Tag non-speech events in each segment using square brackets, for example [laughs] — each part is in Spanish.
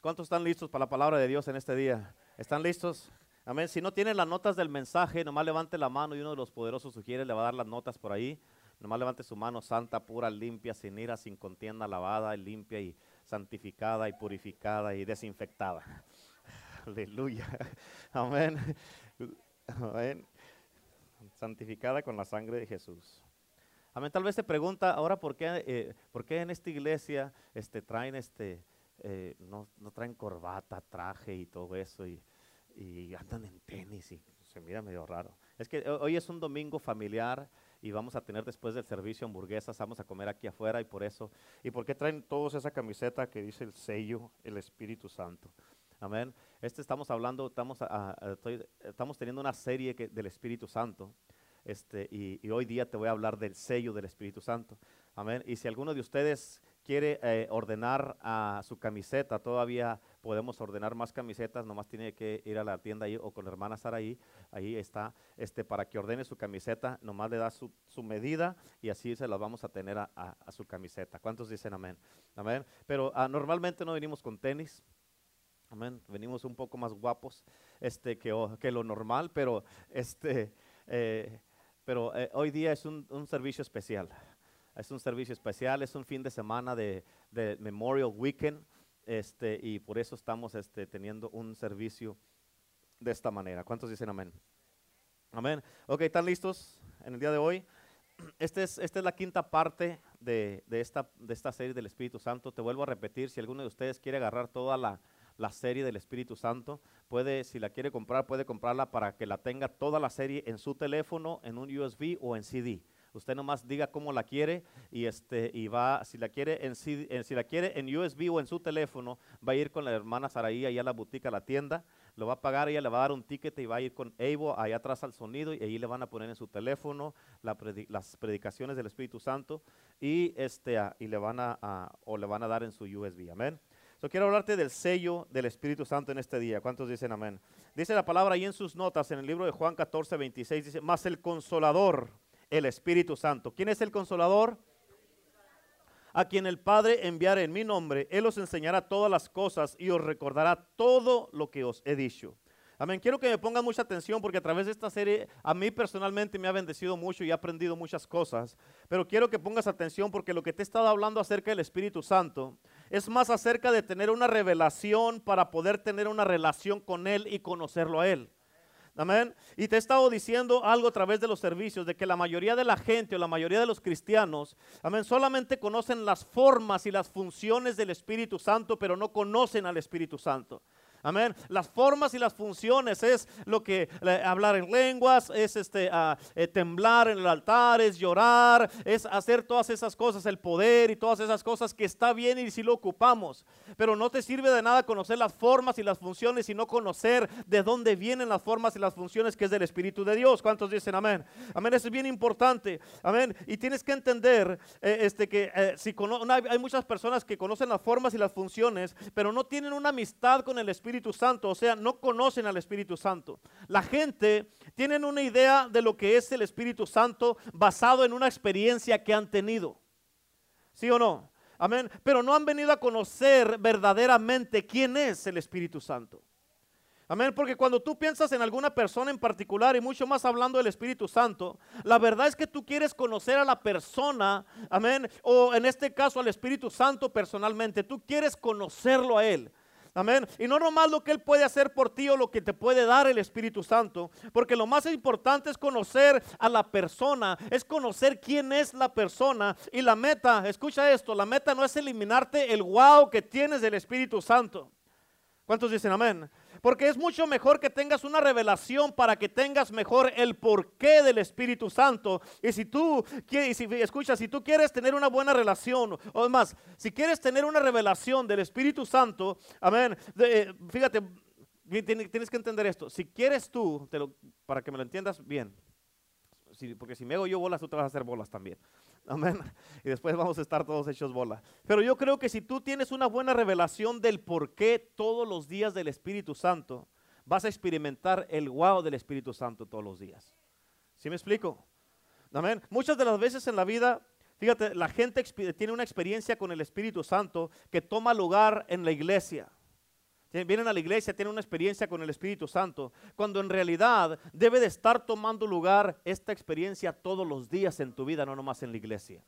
¿Cuántos están listos para la palabra de Dios en este día? ¿Están listos? Amén. Si no tienen las notas del mensaje, nomás levante la mano y uno de los poderosos sugiere le va a dar las notas por ahí. Nomás levante su mano santa, pura, limpia, sin ira, sin contienda, lavada, limpia y santificada y purificada y desinfectada. [laughs] Aleluya. [laughs] Amén. Amén. Santificada con la sangre de Jesús. Amén. Tal vez se pregunta ahora por qué, eh, por qué en esta iglesia este, traen este, eh, no, traen corbata, traje y todo eso y, andan en tenis y se mira medio raro. Es que hoy es un domingo familiar y vamos a tener después del servicio hamburguesas, vamos a comer aquí afuera y por eso. ¿Y por qué traen todos esa camiseta que dice el sello, el Espíritu Santo? Amén. Este estamos hablando, estamos, estamos teniendo una serie que, del Espíritu Santo. Este, y, y, hoy día te voy a hablar del sello del Espíritu Santo. Amén. Y si alguno de ustedes quiere eh, ordenar a su camiseta, todavía podemos ordenar más camisetas, nomás tiene que ir a la tienda ahí o con la hermana Sara ahí, ahí está, este, para que ordene su camiseta, nomás le da su, medida y así se la vamos a tener a, su camiseta. ¿Cuántos dicen amén? Amén. Pero ah, normalmente no venimos con tenis, amén, venimos un poco más guapos este, que, que lo normal, pero, este, eh, pero eh, hoy día es un servicio especial es un servicio especial, es un fin de semana de, Memorial Weekend, este, y por eso estamos este, teniendo un servicio de esta manera. ¿Cuántos dicen amén? Amén. Ok, ¿están listos en el día de hoy? [clears throat] Este es, esta es la quinta parte de, esta, de esta serie del Espíritu Santo. Te vuelvo a repetir, si alguno de ustedes quiere agarrar toda la, la serie del Espíritu Santo, puede, si la quiere comprar, puede comprarla para que la tenga toda la serie en su teléfono, en un USB o en CD. Usted nomás diga cómo la quiere y este y va si la quiere en, si la quiere en USB o en su teléfono, va a ir con la hermana Saraí allá a la boutique, a la tienda, lo va a pagar, ella le va a dar un ticket y va a ir con Evo allá atrás al sonido y ahí le van a poner en su teléfono las predicaciones del Espíritu Santo y este y le van a, o le van a dar en su USB. Amén. So, quiero hablarte del sello del Espíritu Santo en este día. ¿Cuántos dicen amén? Dice la palabra ahí en sus notas, en el libro de Juan 14, 26, dice, más el consolador el Espíritu Santo. ¿Quién es el consolador? A quien el Padre enviare en mi nombre, Él os enseñará todas las cosas y os recordará todo lo que os he dicho. Amén. Quiero que me pongan mucha atención porque a través de esta serie a mí personalmente me ha bendecido mucho y he aprendido muchas cosas. Pero quiero que pongas atención porque lo que te he estado hablando acerca del Espíritu Santo es más acerca de tener una revelación para poder tener una relación con Él y conocerlo a Él. Amén. Y te he estado diciendo algo a través de los servicios, de que la mayoría de la gente o la mayoría de los cristianos, amén, solamente conocen las formas y las funciones del Espíritu Santo, pero no conocen al Espíritu Santo. Amén. Las formas y las funciones es lo que hablar en lenguas, es este eh, temblar en el altar, es llorar, es hacer todas esas cosas, el poder y todas esas cosas que está bien y si lo ocupamos. Pero no te sirve de nada conocer las formas y las funciones, sino conocer de dónde vienen las formas y las funciones que es del Espíritu de Dios. ¿Cuántos dicen amén? Amén, eso es bien importante. Amén. Y tienes que entender eh, este que eh, si hay muchas personas que conocen las formas y las funciones, pero no tienen una amistad con el Espíritu Espíritu Santo, o sea, no conocen al Espíritu Santo. La gente tiene una idea de lo que es el Espíritu Santo basado en una experiencia que han tenido. ¿Sí o no? Amén. Pero no han venido a conocer verdaderamente quién es el Espíritu Santo. Amén, porque cuando tú piensas en alguna persona en particular y mucho más hablando del Espíritu Santo, la verdad es que tú quieres conocer a la persona, amén, o en este caso al Espíritu Santo personalmente, tú quieres conocerlo a Él. Amén. Y no nomás lo que Él puede hacer por ti o lo que te puede dar el Espíritu Santo, porque lo más importante es conocer a la persona, es conocer quién es la persona. Y la meta, escucha esto, la meta no es eliminarte el wow que tienes del Espíritu Santo. ¿Cuántos dicen amén? Porque es mucho mejor que tengas una revelación para que tengas mejor el porqué del Espíritu Santo. Y si tú quieres, si, escucha, si tú quieres tener una buena relación, o más, si quieres tener una revelación del Espíritu Santo, amén, fíjate, tienes que entender esto. Si quieres tú, para que me lo entiendas bien, porque si me hago yo bolas, tú te vas a hacer bolas también. Amén. [laughs] Y después vamos a estar todos hechos bola. Pero yo creo que si tú tienes una buena revelación del por qué todos los días del Espíritu Santo, vas a experimentar el wow del Espíritu Santo todos los días. ¿Sí me explico? Amén. Muchas de las veces en la vida, fíjate, la gente tiene una experiencia con el Espíritu Santo que toma lugar en la iglesia. Vienen a la iglesia, tienen una experiencia con el Espíritu Santo, cuando en realidad debe de estar tomando lugar esta experiencia todos los días en tu vida, no nomás en la iglesia.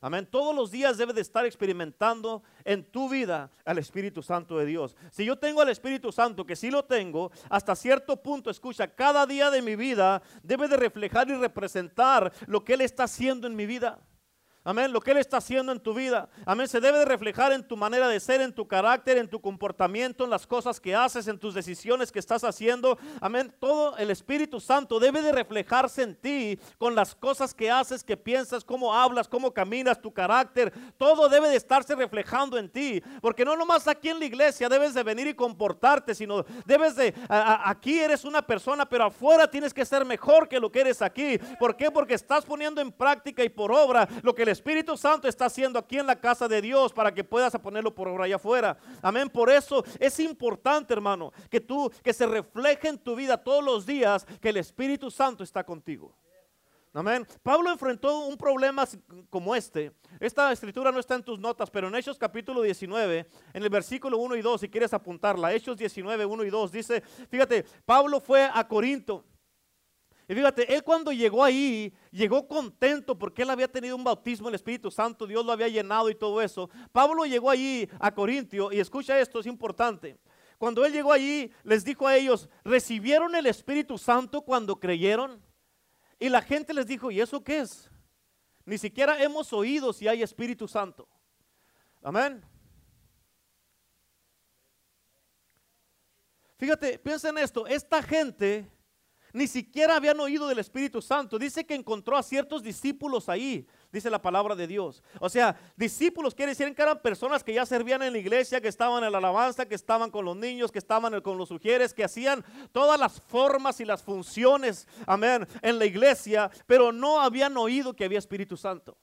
Amén. Todos los días debe de estar experimentando en tu vida al Espíritu Santo de Dios. Si yo tengo al Espíritu Santo, que sí lo tengo, hasta cierto punto, escucha, cada día de mi vida debe de reflejar y representar lo que Él está haciendo en mi vida. Amén. Lo que Él está haciendo en tu vida. Amén. Se debe de reflejar en tu manera de ser, en tu carácter, en tu comportamiento, en las cosas que haces, en tus decisiones que estás haciendo. Amén. Todo el Espíritu Santo debe de reflejarse en ti con las cosas que haces, que piensas, cómo hablas, cómo caminas, tu carácter. Todo debe de estarse reflejando en ti. Porque no nomás aquí en la iglesia debes de venir y comportarte, sino debes de, aquí eres una persona, pero afuera tienes que ser mejor que lo que eres aquí. ¿Por qué? Porque estás poniendo en práctica y por obra lo que el Espíritu Santo está haciendo aquí en la casa de Dios para que puedas ponerlo por obra allá afuera. Amén. Por eso es importante, hermano, que tú, que se refleje en tu vida todos los días que el Espíritu Santo está contigo. Amén. Pablo enfrentó un problema como este. Esta escritura no está en tus notas, pero en Hechos capítulo 19, en el versículo 1 y 2, si quieres apuntarla, Hechos 19, 1 y 2, dice, fíjate, Pablo fue a Corinto. Y fíjate, él cuando llegó ahí, llegó contento porque él había tenido un bautismo en el Espíritu Santo, Dios lo había llenado y todo eso. Pablo llegó allí a Corintio y escucha esto, es importante. Cuando él llegó allí, les dijo a ellos, ¿recibieron el Espíritu Santo cuando creyeron? Y la gente les dijo, ¿y eso qué es? Ni siquiera hemos oído si hay Espíritu Santo. Amén. Fíjate, piensa en esto, esta gente ni siquiera habían oído del Espíritu Santo. Dice que encontró a ciertos discípulos ahí, dice la palabra de Dios. O sea, discípulos quiere decir que eran personas que ya servían en la iglesia, que estaban en la alabanza, que estaban con los niños, que estaban con los sugieres, que hacían todas las formas y las funciones, amén, en la iglesia, pero no habían oído que había Espíritu Santo.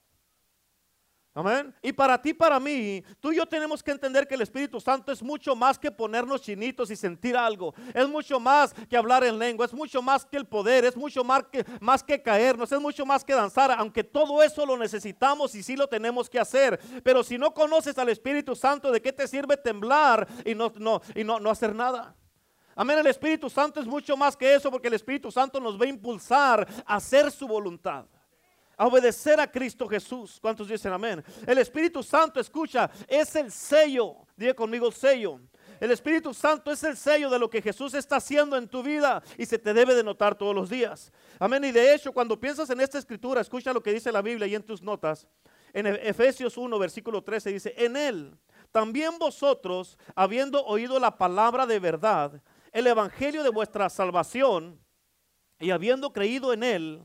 Amén. Y para ti, para mí, tú y yo tenemos que entender que el Espíritu Santo es mucho más que ponernos chinitos y sentir algo. Es mucho más que hablar en lengua. Es mucho más que el poder. Es mucho más que, más que caernos. Es mucho más que danzar. Aunque todo eso lo necesitamos y sí lo tenemos que hacer. Pero si no conoces al Espíritu Santo, ¿de qué te sirve temblar y no, no, y no, no hacer nada? Amén. El Espíritu Santo es mucho más que eso porque el Espíritu Santo nos va a impulsar a hacer su voluntad a obedecer a Cristo Jesús. ¿Cuántos dicen amén? El Espíritu Santo, escucha, es el sello. Diga conmigo sello. El Espíritu Santo es el sello de lo que Jesús está haciendo en tu vida y se te debe de notar todos los días. Amén. Y de hecho, cuando piensas en esta escritura, escucha lo que dice la Biblia y en tus notas. En Efesios 1, versículo 13 dice, en él también vosotros, habiendo oído la palabra de verdad, el evangelio de vuestra salvación, y habiendo creído en él,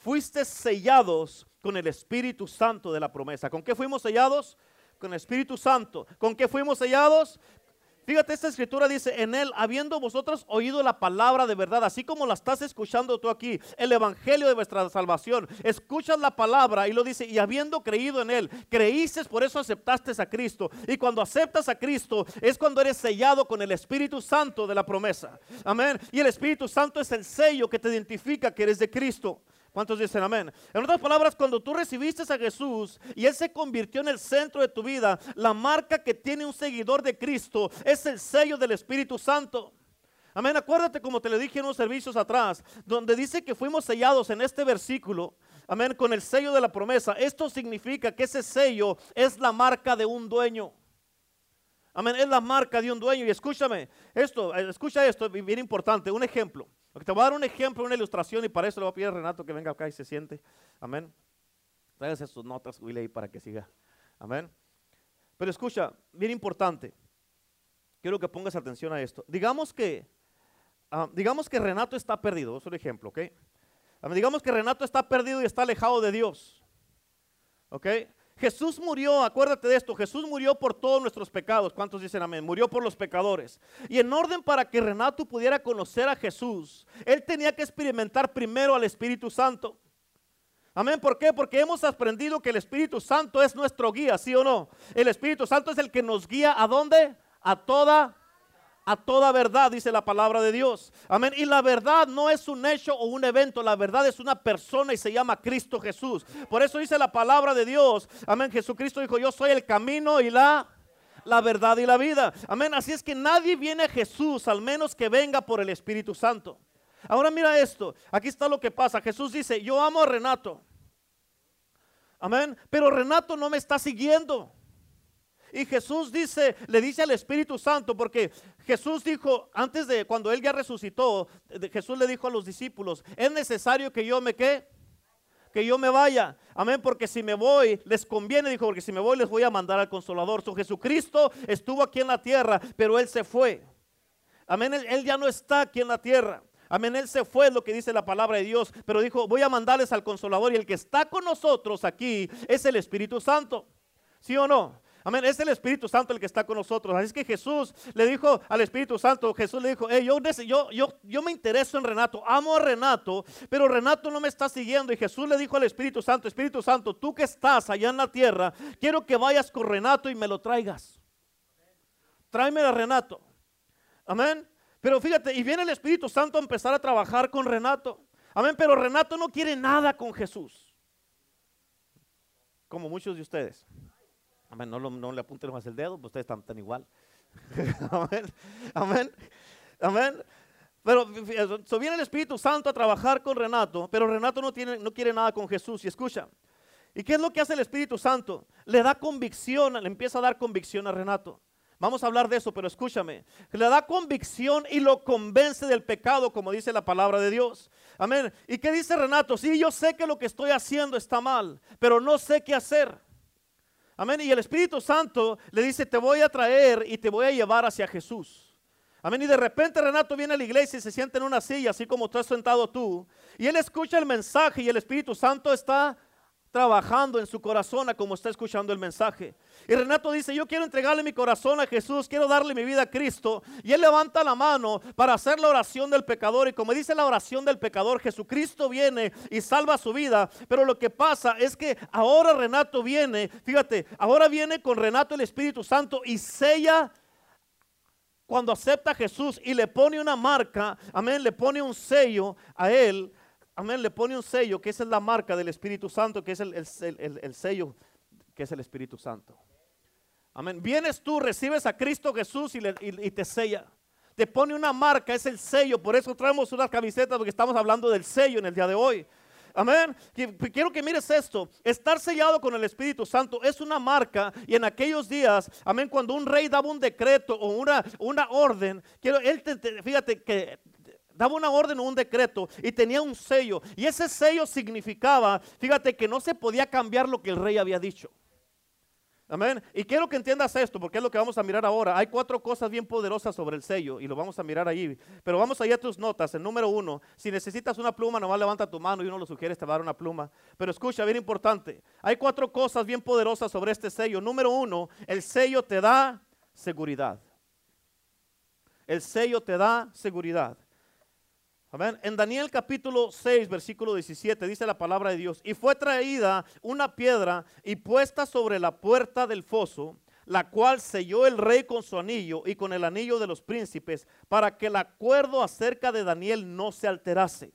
fuiste sellados con el Espíritu Santo de la promesa. ¿Con qué fuimos sellados? Con el Espíritu Santo. ¿Con qué fuimos sellados? Fíjate, esta escritura dice, en él, habiendo vosotros oído la palabra de verdad, así como la estás escuchando tú aquí, el evangelio de vuestra salvación, escuchas la palabra y lo dice, y habiendo creído en él, creíste, por eso aceptaste a Cristo. Y cuando aceptas a Cristo es cuando eres sellado con el Espíritu Santo de la promesa. Amén. Y el Espíritu Santo es el sello que te identifica que eres de Cristo. ¿Cuántos dicen amén? En otras palabras, cuando tú recibiste a Jesús y Él se convirtió en el centro de tu vida, la marca que tiene un seguidor de Cristo es el sello del Espíritu Santo. Amén. Acuérdate como te le dije en unos servicios atrás, donde dice que fuimos sellados en este versículo. Amén. Con el sello de la promesa. Esto significa que ese sello es la marca de un dueño. Amén. Es la marca de un dueño. Y escúchame, esto, eh, escucha esto, bien importante, un ejemplo. Te voy a dar un ejemplo, una ilustración y para eso le voy a pedir a Renato que venga acá y se siente. Amén. Tráigase sus notas, Willy, para que siga. Amén. Pero escucha, bien importante. Quiero que pongas atención a esto. Digamos que, ah, digamos que Renato está perdido. Es un ejemplo, ¿ok? digamos que Renato está perdido y está alejado de Dios. ¿Ok? Jesús murió, acuérdate de esto, Jesús murió por todos nuestros pecados. ¿Cuántos dicen amén? Murió por los pecadores. Y en orden para que Renato pudiera conocer a Jesús, él tenía que experimentar primero al Espíritu Santo. Amén, ¿por qué? Porque hemos aprendido que el Espíritu Santo es nuestro guía, ¿sí o no? El Espíritu Santo es el que nos guía a dónde? A toda a toda verdad, dice la palabra de Dios. Amén. Y la verdad no es un hecho o un evento, la verdad es una persona y se llama Cristo Jesús. Por eso dice la palabra de Dios. Amén. Jesucristo dijo, yo soy el camino y la la verdad y la vida. Amén. Así es que nadie viene a Jesús al menos que venga por el Espíritu Santo. Ahora mira esto. Aquí está lo que pasa. Jesús dice, yo amo a Renato. Amén. Pero Renato no me está siguiendo. Y Jesús dice, le dice al Espíritu Santo, porque Jesús dijo, antes de cuando él ya resucitó, Jesús le dijo a los discípulos, es necesario que yo me quede que yo me vaya. Amén, porque si me voy, les conviene, dijo, porque si me voy les voy a mandar al consolador. So, Jesucristo estuvo aquí en la tierra, pero Él se fue. Amén, él, ya no está aquí en la tierra. Amén, Él se fue, lo que dice la palabra de Dios, pero dijo, voy a mandarles al consolador y el que está con nosotros aquí es el Espíritu Santo. ¿Sí o no? Amén. Es el Espíritu Santo el que está con nosotros. Así es que Jesús le dijo al Espíritu Santo, Jesús le dijo, yo, yo, yo, yo me intereso en Renato, amo a Renato, pero Renato no me está siguiendo. Y Jesús le dijo al Espíritu Santo, Espíritu Santo, tú que estás allá en la tierra, quiero que vayas con Renato y me lo traigas. Tráeme a Renato. Amén. Pero fíjate, y viene el Espíritu Santo a empezar a trabajar con Renato. Amén, pero Renato no quiere nada con Jesús. Como muchos de ustedes. No, le apunten más el dedo, pues ustedes están tan igual. [laughs] amén. Amén. Amén. Pero so viene el Espíritu Santo a trabajar con Renato, pero Renato no, tiene, no quiere nada con Jesús. Y escucha, ¿y qué es lo que hace el Espíritu Santo? Le da convicción, le empieza a dar convicción a Renato. Vamos a hablar de eso, pero escúchame. Le da convicción y lo convence del pecado, como dice la palabra de Dios. Amén. ¿Y qué dice Renato? Sí, yo sé que lo que estoy haciendo está mal, pero no sé qué hacer. Amén. Y el Espíritu Santo le dice, te voy a traer y te voy a llevar hacia Jesús. Amén. Y de repente Renato viene a la iglesia y se sienta en una silla, así como estás sentado tú. Y él escucha el mensaje y el Espíritu Santo está trabajando en su corazón a como está escuchando el mensaje. Y Renato dice, yo quiero entregarle mi corazón a Jesús, quiero darle mi vida a Cristo. Y él levanta la mano para hacer la oración del pecador. Y como dice la oración del pecador, Jesucristo viene y salva su vida. Pero lo que pasa es que ahora Renato viene, fíjate, ahora viene con Renato el Espíritu Santo y sella cuando acepta a Jesús y le pone una marca, amén, le pone un sello a él amén, le pone un sello, que esa es la marca del Espíritu Santo, que es el, sello, que es el Espíritu Santo. Amén. Vienes tú, recibes a Cristo Jesús y, y, te sella. Te pone una marca, es el sello. Por eso traemos unas camisetas porque estamos hablando del sello en el día de hoy. Amén. Quiero que mires esto. Estar sellado con el Espíritu Santo es una marca. Y en aquellos días, amén, cuando un rey daba un decreto o una, una orden, quiero, él fíjate que daba una orden o un decreto y tenía un sello. Y ese sello significaba, fíjate, que no se podía cambiar lo que el rey había dicho. Amén. Y quiero que entiendas esto, porque es lo que vamos a mirar ahora. Hay cuatro cosas bien poderosas sobre el sello y lo vamos a mirar ahí. Pero vamos allá a tus notas. El número uno, si necesitas una pluma, nomás levanta tu mano y uno lo sugiere, te va a dar una pluma. Pero escucha, bien importante. Hay cuatro cosas bien poderosas sobre este sello. Número uno, el sello te da seguridad. El sello te da seguridad. En Daniel capítulo 6, versículo 17 dice la palabra de Dios, y fue traída una piedra y puesta sobre la puerta del foso, la cual selló el rey con su anillo y con el anillo de los príncipes, para que el acuerdo acerca de Daniel no se alterase.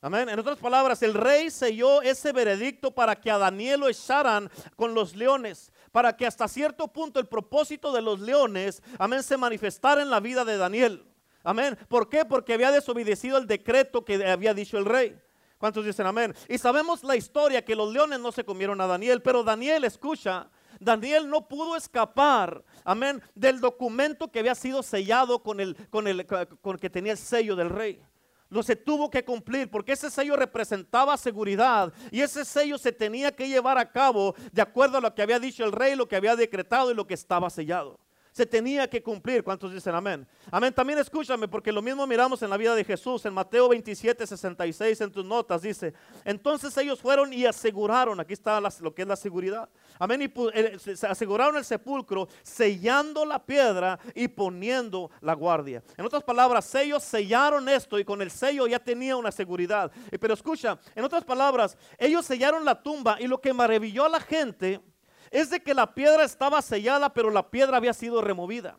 Amén. En otras palabras, el rey selló ese veredicto para que a Daniel lo echaran con los leones, para que hasta cierto punto el propósito de los leones, amén, se manifestara en la vida de Daniel. Amén. ¿Por qué? Porque había desobedecido el decreto que había dicho el rey. ¿Cuántos dicen amén? Y sabemos la historia que los leones no se comieron a Daniel, pero Daniel, escucha, Daniel no pudo escapar, amén, del documento que había sido sellado con el, con el, con que tenía el sello del rey. Lo se tuvo que cumplir porque ese sello representaba seguridad y ese sello se tenía que llevar a cabo de acuerdo a lo que había dicho el rey, lo que había decretado y lo que estaba sellado se tenía que cumplir. ¿Cuántos dicen amén? Amén. También escúchame, porque lo mismo miramos en la vida de Jesús. En Mateo 27, 66, en tus notas, dice: Entonces ellos fueron y aseguraron, aquí está lo que es la seguridad. Amén. Y eh, se aseguraron el sepulcro, sellando la piedra y poniendo la guardia. En otras palabras, ellos sellaron esto y con el sello ya tenía una seguridad. Pero escucha, en otras palabras, ellos sellaron la tumba y lo que maravilló a la gente es de que la piedra estaba sellada, pero la piedra había sido removida.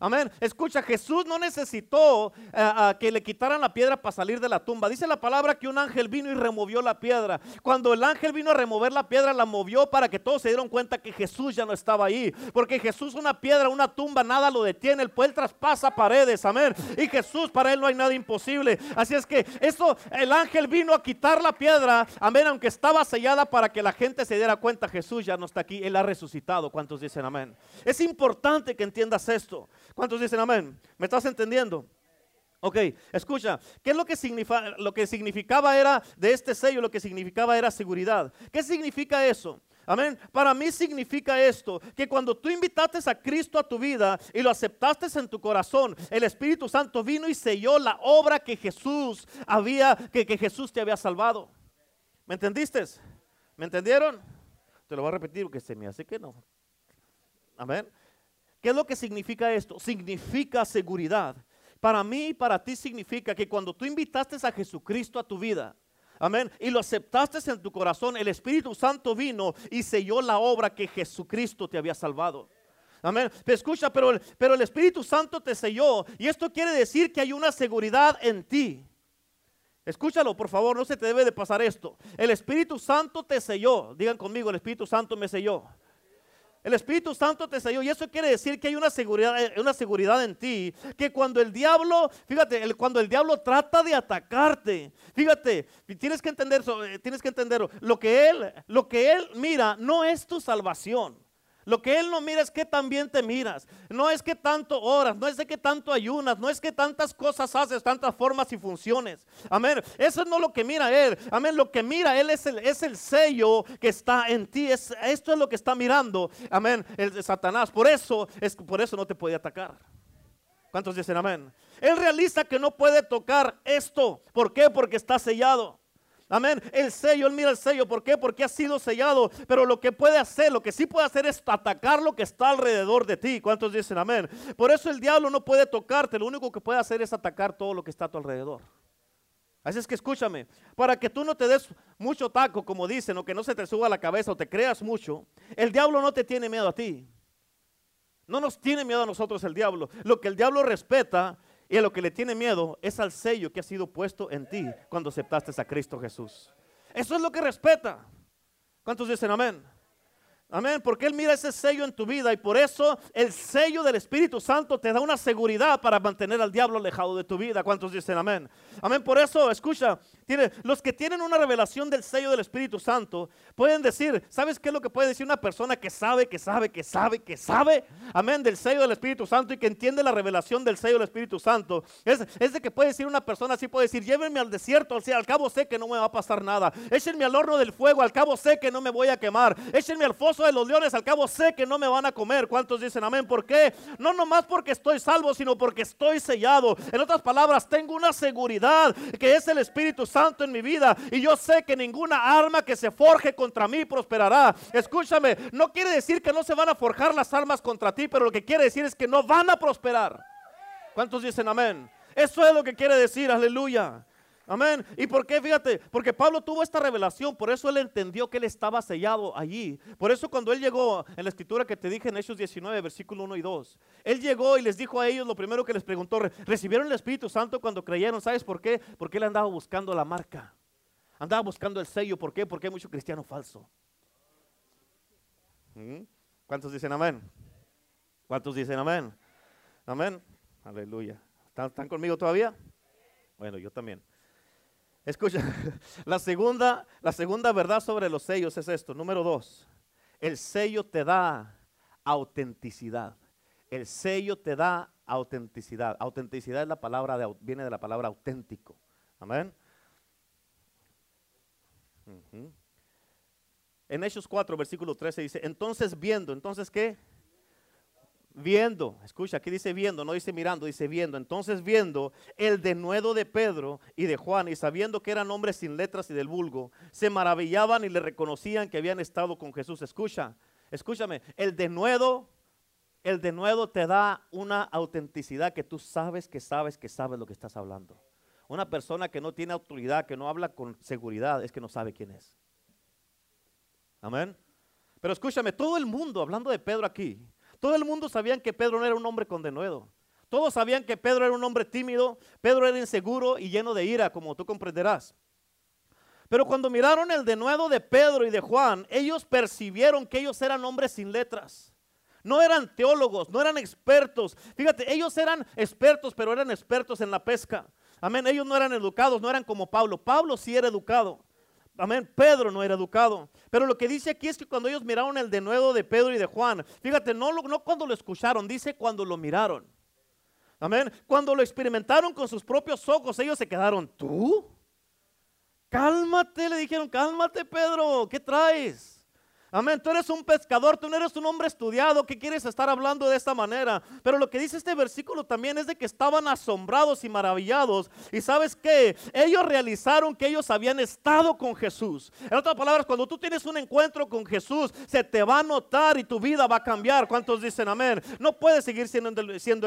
Amén. Escucha, Jesús no necesitó eh, que le quitaran la piedra para salir de la tumba. Dice la palabra que un ángel vino y removió la piedra. Cuando el ángel vino a remover la piedra, la movió para que todos se dieron cuenta que Jesús ya no estaba ahí. Porque Jesús, una piedra, una tumba, nada lo detiene. El poder traspasa paredes. Amén. Y Jesús, para él no hay nada imposible. Así es que eso, el ángel vino a quitar la piedra. Amén. Aunque estaba sellada para que la gente se diera cuenta, Jesús ya no está aquí. Él ha resucitado. ¿Cuántos dicen amén? Es importante que entiendas esto. ¿Cuántos dicen amén? ¿Me estás entendiendo? Ok, escucha, ¿qué es lo que, significa, lo que significaba era de este sello? Lo que significaba era seguridad. ¿Qué significa eso? Amén. Para mí significa esto, que cuando tú invitaste a Cristo a tu vida y lo aceptaste en tu corazón, el Espíritu Santo vino y selló la obra que Jesús había, que, que Jesús te había salvado. ¿Me entendiste? ¿Me entendieron? Te lo voy a repetir porque se me hace que no. Amén. ¿Qué es lo que significa esto? Significa seguridad. Para mí y para ti significa que cuando tú invitaste a Jesucristo a tu vida, amén, y lo aceptaste en tu corazón, el Espíritu Santo vino y selló la obra que Jesucristo te había salvado. Amén. Pero escucha, pero, pero el Espíritu Santo te selló y esto quiere decir que hay una seguridad en ti. Escúchalo, por favor, no se te debe de pasar esto. El Espíritu Santo te selló. Digan conmigo, el Espíritu Santo me selló. El Espíritu Santo te selló y eso quiere decir que hay una seguridad, eh, una seguridad en ti, que cuando el diablo, fíjate, cuando el diablo trata de atacarte, fíjate, tienes que entender, eh, tienes que entenderlo, lo que él, lo que él mira no es tu salvación. Lo que Él no mira es que también te miras. No es que tanto oras, no es de que tanto ayunas, no es que tantas cosas haces, tantas formas y funciones. Amén. Eso no es lo que mira Él. Amén. Lo que mira Él es el, es el sello que está en ti. Es, esto es lo que está mirando. Amén. El, Satanás. Por eso, es, por eso no te puede atacar. ¿Cuántos dicen amén? Él realiza que no puede tocar esto. ¿Por qué? Porque está sellado. Amén. El sello, él mira el sello. ¿Por qué? Porque ha sido sellado. Pero lo que puede hacer, lo que sí puede hacer es atacar lo que está alrededor de ti. ¿Cuántos dicen amén? Por eso el diablo no puede tocarte. Lo único que puede hacer es atacar todo lo que está a tu alrededor. Así es que escúchame, para que tú no te des mucho taco, como dicen, o que no se te suba a la cabeza o te creas mucho, el diablo no te tiene miedo a ti. No nos tiene miedo a nosotros el diablo. Lo que el diablo respeta y lo que le tiene miedo es al sello que ha sido puesto en ti cuando aceptaste a Cristo Jesús. Eso es lo que respeta. ¿Cuántos dicen amén? Amén, porque Él mira ese sello en tu vida y por eso el sello del Espíritu Santo te da una seguridad para mantener al diablo alejado de tu vida. ¿Cuántos dicen amén? Amén, por eso, escucha, tiene, los que tienen una revelación del sello del Espíritu Santo pueden decir, ¿sabes qué es lo que puede decir una persona que sabe, que sabe, que sabe, que sabe? Amén, del sello del Espíritu Santo y que entiende la revelación del sello del Espíritu Santo. Es, es de que puede decir una persona así, puede decir, llévenme al desierto, al, cabo sé que no me va a pasar nada. Échenme al horno del fuego, al cabo sé que no me voy a quemar. Échenme al foso de los leones, al cabo sé que no me van a comer. ¿Cuántos dicen amén? ¿Por qué? No nomás porque estoy salvo, sino porque estoy sellado. En otras palabras, tengo una seguridad que es el Espíritu Santo en mi vida. Y yo sé que ninguna arma que se forje contra mí prosperará. Escúchame, no quiere decir que no se van a forjar las armas contra ti, pero lo que quiere decir es que no van a prosperar. ¿Cuántos dicen amén? Eso es lo que quiere decir, aleluya. Amén. ¿Y por qué? Fíjate, porque Pablo tuvo esta revelación, por eso él entendió que él estaba sellado allí. Por eso cuando él llegó en la escritura que te dije en Hechos 19, versículo 1 y 2, él llegó y les dijo a ellos lo primero que les preguntó, ¿recibieron el Espíritu Santo cuando creyeron? ¿Sabes por qué? Porque él andaba buscando la marca. Andaba buscando el sello. ¿Por qué? Porque hay mucho cristiano falso. ¿Mm? ¿Cuántos dicen amén? ¿Cuántos dicen amén? Amén. Aleluya. ¿Están conmigo todavía? Bueno, yo también. Escucha, [laughs] la segunda, la segunda verdad sobre los sellos es esto. Número dos, el sello te da autenticidad. El sello te da autenticidad. Autenticidad es la palabra de, viene de la palabra auténtico. Amén. En Hechos 4, versículo 13 dice, entonces viendo, entonces qué? Viendo, escucha, aquí dice viendo, no dice mirando, dice viendo. Entonces viendo el denuedo de Pedro y de Juan y sabiendo que eran hombres sin letras y del vulgo, se maravillaban y le reconocían que habían estado con Jesús. Escucha, escúchame, el denuedo, el denuedo te da una autenticidad que tú sabes que sabes que sabes lo que estás hablando. Una persona que no tiene autoridad, que no habla con seguridad, es que no sabe quién es. Amén. Pero escúchame, todo el mundo, hablando de Pedro aquí, Todo el mundo sabía que Pedro no era un hombre con denuedo. Todos sabían que Pedro era un hombre tímido, Pedro era inseguro y lleno de ira, como tú comprenderás. Pero cuando miraron el denuedo de Pedro y de Juan, ellos percibieron que ellos eran hombres sin letras. No eran teólogos, no eran expertos. Fíjate, ellos eran expertos, pero eran expertos en la pesca. Amén. Ellos no eran educados, no eran como Pablo. Pablo sí era educado. Amén. Pedro no era educado. Pero lo que dice aquí es que cuando ellos miraron el denuedo de Pedro y de Juan, fíjate, no, no cuando lo escucharon, dice cuando lo miraron. Amén. Cuando lo experimentaron con sus propios ojos, ellos se quedaron, ¿tú? Cálmate, le dijeron, cálmate Pedro, ¿qué traes? Amén, tú eres un pescador, tú no eres un hombre estudiado que quieres estar hablando de esta manera. Pero lo que dice este versículo también es de que estaban asombrados y maravillados. Y sabes qué, ellos realizaron que ellos habían estado con Jesús. En otras palabras, cuando tú tienes un encuentro con Jesús, se te va a notar y tu vida va a cambiar. ¿Cuántos dicen amén? No puedes seguir siendo,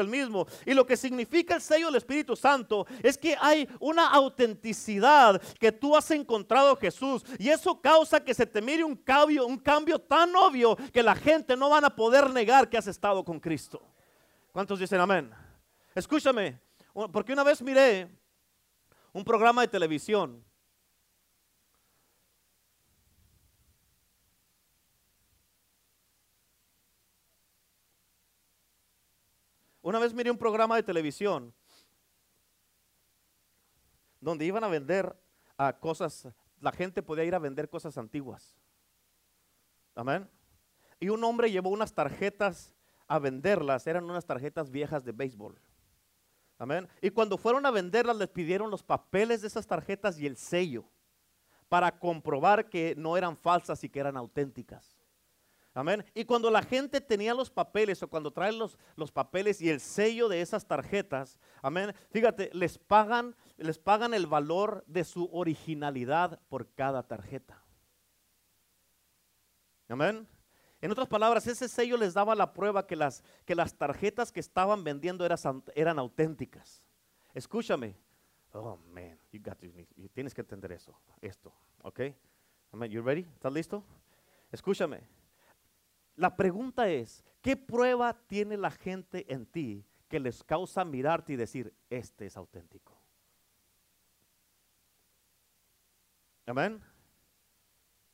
el mismo. Y lo que significa el sello del Espíritu Santo es que hay una autenticidad que tú has encontrado Jesús. Y eso causa que se te mire un cambio, un cambio tan obvio que la gente no van a poder negar que has estado con Cristo. ¿Cuántos dicen amén? Escúchame, porque una vez miré un programa de televisión Una vez miré un programa de televisión donde iban a vender a cosas, la gente podía ir a vender cosas antiguas. Amén. Y un hombre llevó unas tarjetas a venderlas, eran unas tarjetas viejas de béisbol. Amén. Y cuando fueron a venderlas les pidieron los papeles de esas tarjetas y el sello para comprobar que no eran falsas y que eran auténticas. Amén. Y cuando la gente tenía los papeles o cuando traen los, los, papeles y el sello de esas tarjetas, amén. Fíjate, les pagan, les pagan el valor de su originalidad por cada tarjeta. Amén. En otras palabras, ese sello les daba la prueba que las, que las tarjetas que estaban vendiendo eran, auténticas. Escúchame. Oh, man, you got to, tienes que entender eso, esto, ¿ok? Amén. You ready? ¿Estás listo? Escúchame. La pregunta es, ¿qué prueba tiene la gente en ti que les causa mirarte y decir, este es auténtico? Amén.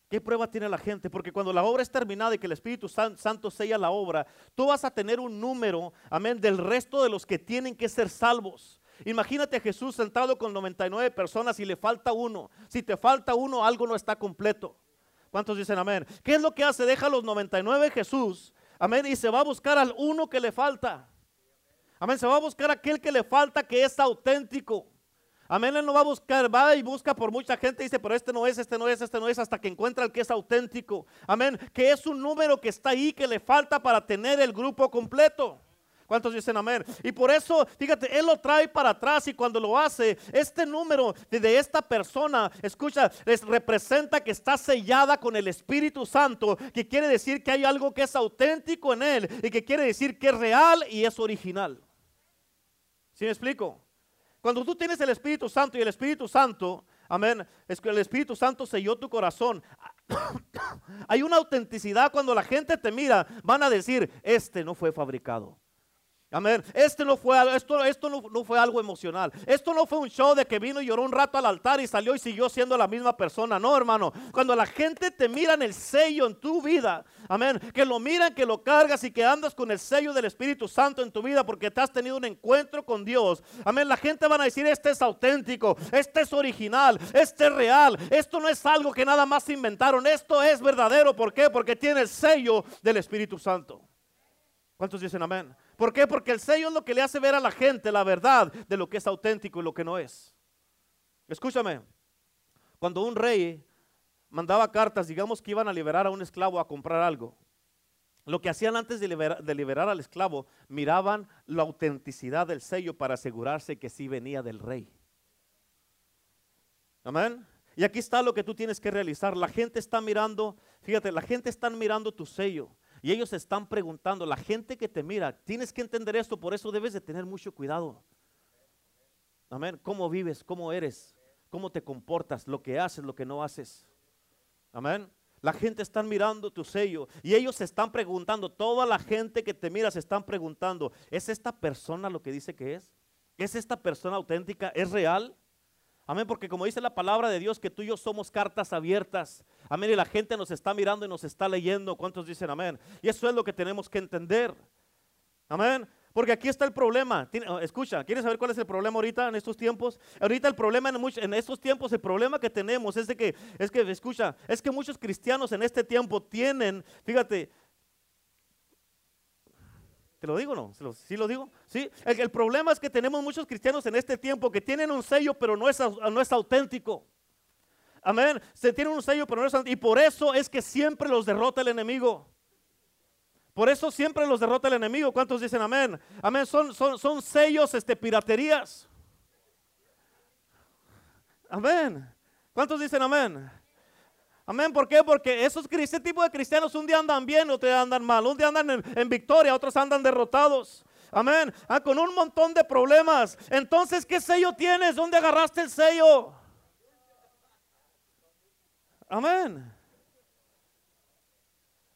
¿Qué prueba tiene la gente? Porque cuando la obra es terminada y que el Espíritu Santo sella la obra, tú vas a tener un número, amén, del resto de los que tienen que ser salvos. Imagínate a Jesús sentado con 99 personas y le falta uno. Si te falta uno, algo no está completo. ¿Cuántos dicen amén? ¿Qué es lo que hace? Deja a los 99 Jesús, amén, y se va a buscar al uno que le falta. Amén, se va a buscar aquel que le falta que es auténtico. Amén, Él no va a buscar, va y busca por mucha gente, dice, pero este no es, este no es, este no es, hasta que encuentra el que es auténtico. Amén, que es un número que está ahí, que le falta para tener el grupo completo. ¿Cuántos dicen amén? Y por eso, fíjate, Él lo trae para atrás y cuando lo hace, este número de, esta persona, escucha, les representa que está sellada con el Espíritu Santo, que quiere decir que hay algo que es auténtico en Él y que quiere decir que es real y es original. ¿Sí me explico? Cuando tú tienes el Espíritu Santo y el Espíritu Santo, amén, es que el Espíritu Santo selló tu corazón. [coughs] Hay una autenticidad cuando la gente te mira, van a decir, este no fue fabricado. Amén. Este no fue, esto, esto no, fue algo emocional. Esto no fue un show de que vino y lloró un rato al altar y salió y siguió siendo la misma persona. No, hermano. Cuando la gente te mira en el sello en tu vida, amén, que lo miran, que lo cargas y que andas con el sello del Espíritu Santo en tu vida porque te has tenido un encuentro con Dios. Amén. La gente van a decir, este es auténtico, este es original, este es real. Esto no es algo que nada más inventaron. Esto es verdadero. ¿Por qué? Porque tiene el sello del Espíritu Santo. ¿Cuántos dicen amén? ¿Por qué? Porque el sello es lo que le hace ver a la gente la verdad de lo que es auténtico y lo que no es. Escúchame, cuando un rey mandaba cartas, digamos que iban a liberar a un esclavo a comprar algo, lo que hacían antes de liberar, al esclavo, miraban la autenticidad del sello para asegurarse que sí venía del rey. Amén. Y aquí está lo que tú tienes que realizar. La gente está mirando, fíjate, la gente está mirando tu sello. Y ellos están preguntando, la gente que te mira, tienes que entender esto, por eso debes de tener mucho cuidado. Amén. ¿Cómo vives? ¿Cómo eres? ¿Cómo te comportas? Lo que haces, lo que no haces. Amén. La gente está mirando tu sello y ellos se están preguntando, toda la gente que te mira se están preguntando, ¿es esta persona lo que dice que es? ¿Es esta persona auténtica? ¿Es real? Amén, porque como dice la palabra de Dios, que tú y yo somos cartas abiertas. Amén, y la gente nos está mirando y nos está leyendo. ¿Cuántos dicen amén? Y eso es lo que tenemos que entender. Amén. Porque aquí está el problema. Oh, escucha, ¿quieres saber cuál es el problema ahorita en estos tiempos? Ahorita el problema en, en, estos tiempos, el problema que tenemos es de que, es que, escucha, es que muchos cristianos en este tiempo tienen, fíjate, ¿Te lo digo o no? ¿Sí lo digo? ¿Sí? El, problema es que tenemos muchos cristianos en este tiempo que tienen un sello pero no es, no es auténtico. Amén. Se tienen un sello pero no es auténtico. Y por eso es que siempre los derrota el enemigo. Por eso siempre los derrota el enemigo. ¿Cuántos dicen amén? Amén. Son, son, son sellos, este, piraterías. Amén. ¿Cuántos dicen amén? Amén. ¿Por qué? Porque esos, ese tipo de cristianos un día andan bien, otro día andan mal. Un día andan en, victoria, otros andan derrotados. Amén. Ah, con un montón de problemas. Entonces, ¿qué sello tienes? ¿Dónde agarraste el sello? Amén.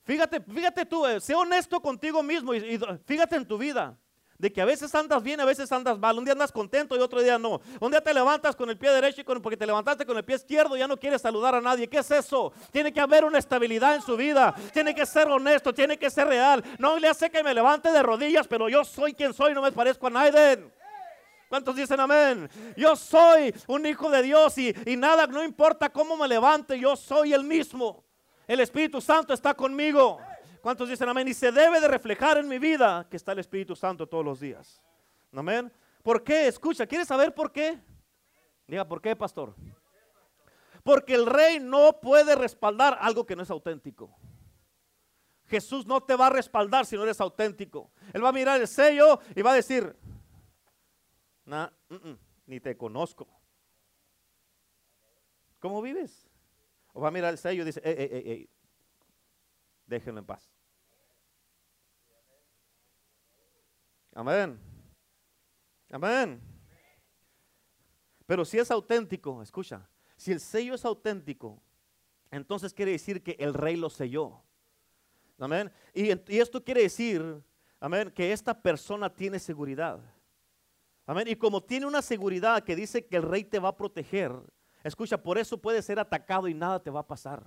Fíjate, fíjate tú, eh, sé honesto contigo mismo y fíjate en tu vida de que a veces andas bien, a veces andas mal. Un día andas contento y otro día no. Un día te levantas con el pie derecho y porque te levantaste con el pie izquierdo ya no quieres saludar a nadie. ¿Qué es eso? Tiene que haber una estabilidad en su vida. Tiene que ser honesto, tiene que ser real. No le hace que me levante de rodillas, pero yo soy quien soy, no me parezco a nadie. ¿Cuántos dicen amén? Yo soy un hijo de Dios y, y nada, no importa cómo me levante, yo soy el mismo. El Espíritu Santo está conmigo. ¿Cuántos dicen amén? Y se debe de reflejar en mi vida que está el Espíritu Santo todos los días. Amén. ¿Por qué? Escucha, ¿quieres saber por qué? Diga, ¿por qué, pastor? Porque el rey no puede respaldar algo que no es auténtico. Jesús no te va a respaldar si no eres auténtico. Él va a mirar el sello y va a decir, nah, ni te conozco. ¿Cómo vives? O va a mirar el sello y dice, ey, ey, ey, déjenlo en paz. Amén. Amén. Pero si es auténtico, escucha, si el sello es auténtico, entonces quiere decir que el rey lo selló. Amén. Y, y, esto quiere decir, amén, que esta persona tiene seguridad. Amén. Y como tiene una seguridad que dice que el rey te va a proteger, escucha, por eso puede ser atacado y nada te va a pasar.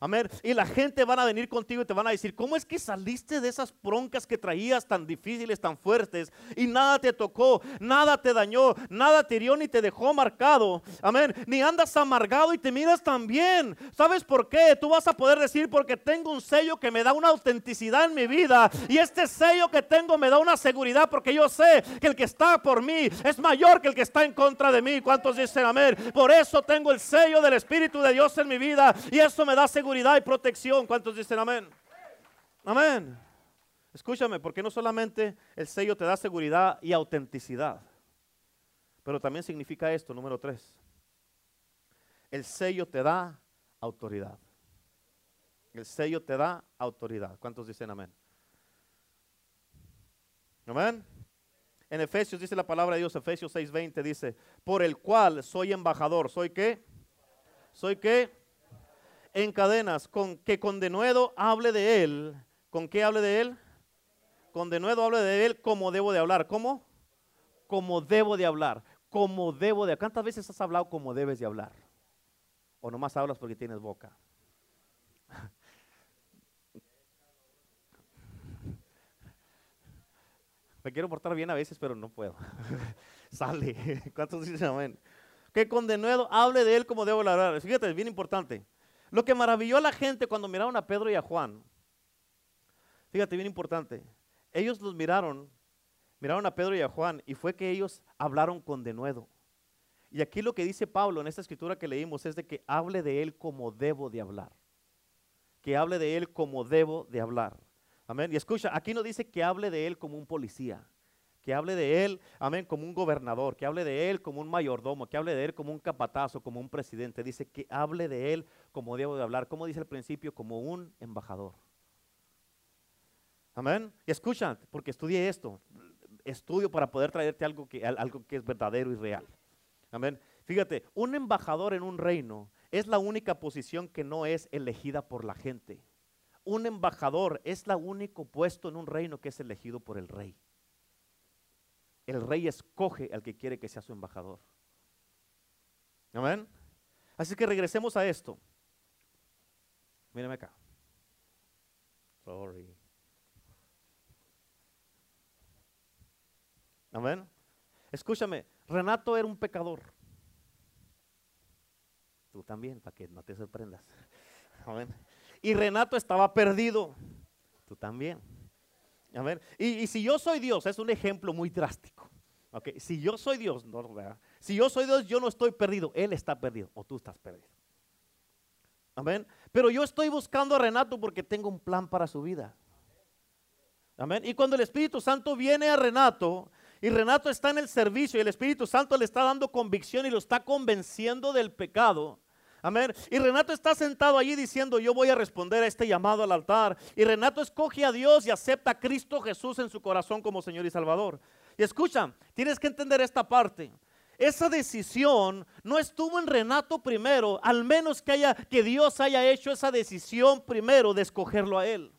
Amén. Y la gente van a venir contigo y te van a decir, ¿cómo es que saliste de esas broncas que traías tan difíciles, tan fuertes? Y nada te tocó, nada te dañó, nada te hirió ni te dejó marcado. Amén. Ni andas amargado y te miras tan bien. ¿Sabes por qué? Tú vas a poder decir, porque tengo un sello que me da una autenticidad en mi vida. Y este sello que tengo me da una seguridad porque yo sé que el que está por mí es mayor que el que está en contra de mí. ¿Cuántos dicen amén? Por eso tengo el sello del Espíritu de Dios en mi vida. Y eso me da seguridad seguridad y protección. ¿Cuántos dicen amén? Amén. Escúchame, porque no solamente el sello te da seguridad y autenticidad, pero también significa esto, número tres. El sello te da autoridad. El sello te da autoridad. ¿Cuántos dicen amén? Amén. En Efesios dice la palabra de Dios, Efesios 6:20 dice, por el cual soy embajador. ¿Soy qué? ¿Soy qué? En cadenas, con que con denuedo hable de él. ¿Con qué hable de él? Con denuedo hable de él como debo de hablar. ¿Cómo? Como debo de hablar. Como debo de ¿Cuántas veces has hablado como debes de hablar? O nomás hablas porque tienes boca. [laughs] Me quiero portar bien a veces, pero no puedo. [laughs] Sale. [laughs] ¿Cuántos dicen amén? Que con denuedo hable de él como debo hablar. Fíjate, es bien importante. Lo que maravilló a la gente cuando miraron a Pedro y a Juan, fíjate bien importante, ellos los miraron, miraron a Pedro y a Juan y fue que ellos hablaron con denuedo. Y aquí lo que dice Pablo en esta escritura que leímos es de que hable de él como debo de hablar. Que hable de él como debo de hablar. Amén. Y escucha, aquí no dice que hable de él como un policía que hable de él, amén, como un gobernador, que hable de él como un mayordomo, que hable de él como un capatazo, como un presidente. Dice que hable de él como debo de hablar, como dice al principio, como un embajador. Amén. Y escucha, porque estudié esto, estudio para poder traerte algo que, algo que es verdadero y real. Amén. Fíjate, un embajador en un reino es la única posición que no es elegida por la gente. Un embajador es el único puesto en un reino que es elegido por el rey. El rey escoge al que quiere que sea su embajador. Amén. Así que regresemos a esto. Mírame acá. Sorry. Amén. Escúchame, Renato era un pecador. Tú también, para que no te sorprendas. Amén. Y Renato estaba perdido. Tú también. Amén. Y, y si yo soy Dios, es un ejemplo muy drástico. Okay. Si yo soy Dios, no, si yo soy Dios, yo no estoy perdido. Él está perdido o tú estás perdido. Amén. Pero yo estoy buscando a Renato porque tengo un plan para su vida. Amén. Y cuando el Espíritu Santo viene a Renato y Renato está en el servicio y el Espíritu Santo le está dando convicción y lo está convenciendo del pecado. Amén. Y Renato está sentado allí diciendo, yo voy a responder a este llamado al altar. Y Renato escoge a Dios y acepta a Cristo Jesús en su corazón como Señor y Salvador. Y escucha, tienes que entender esta parte. Esa decisión no estuvo en Renato primero, al menos que, haya, que Dios haya hecho esa decisión primero de escogerlo a él.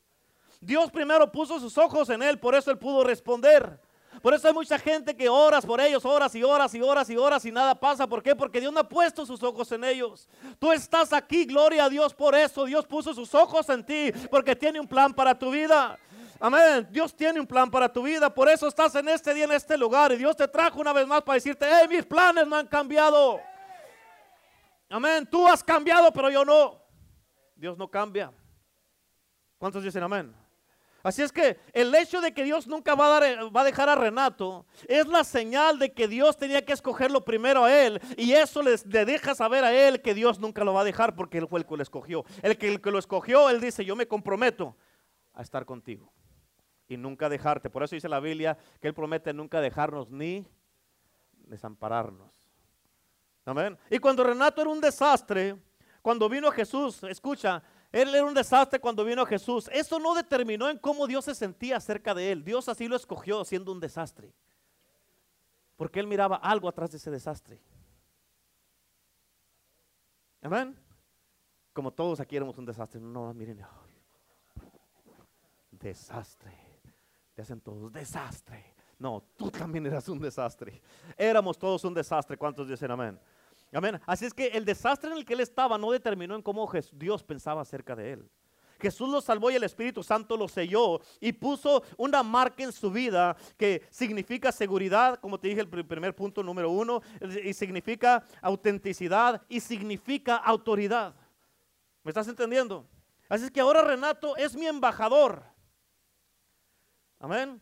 Dios primero puso sus ojos en él, por eso él pudo responder. Por eso hay mucha gente que oras por ellos, horas y horas y horas y horas y nada pasa. ¿Por qué? Porque Dios no ha puesto sus ojos en ellos. Tú estás aquí, gloria a Dios por eso. Dios puso sus ojos en ti porque tiene un plan para tu vida. Amén. Dios tiene un plan para tu vida. Por eso estás en este día, en este lugar. Y Dios te trajo una vez más para decirte, hey, mis planes no han cambiado. Amén. Tú has cambiado, pero yo no. Dios no cambia. ¿Cuántos dicen amén? Así es que el hecho de que Dios nunca va a, dejar a Renato es la señal de que Dios tenía que escogerlo primero a él. Y eso les, le deja saber a él que Dios nunca lo va a dejar porque él fue el que lo escogió. El que, el que lo escogió, él dice, yo me comprometo a estar contigo y nunca dejarte. Por eso dice la Biblia que Él promete nunca dejarnos ni desampararnos. Amén. Y cuando Renato era un desastre, cuando vino Jesús, escucha, él era un desastre cuando vino Jesús. Eso no determinó en cómo Dios se sentía acerca de él. Dios así lo escogió siendo un desastre. Porque él miraba algo atrás de ese desastre. Amén. Como todos aquí éramos un desastre. No, miren. Desastre hacen todos, desastre. No, tú también eras un desastre. Éramos todos un desastre. ¿Cuántos dicen amén? Amén. Así es que el desastre en el que él estaba no determinó en cómo Dios pensaba acerca de él. Jesús lo salvó y el Espíritu Santo lo selló y puso una marca en su vida que significa seguridad, como te dije el primer punto número uno, y significa autenticidad y significa autoridad. ¿Me estás entendiendo? Así es que ahora Renato es mi embajador. Amén.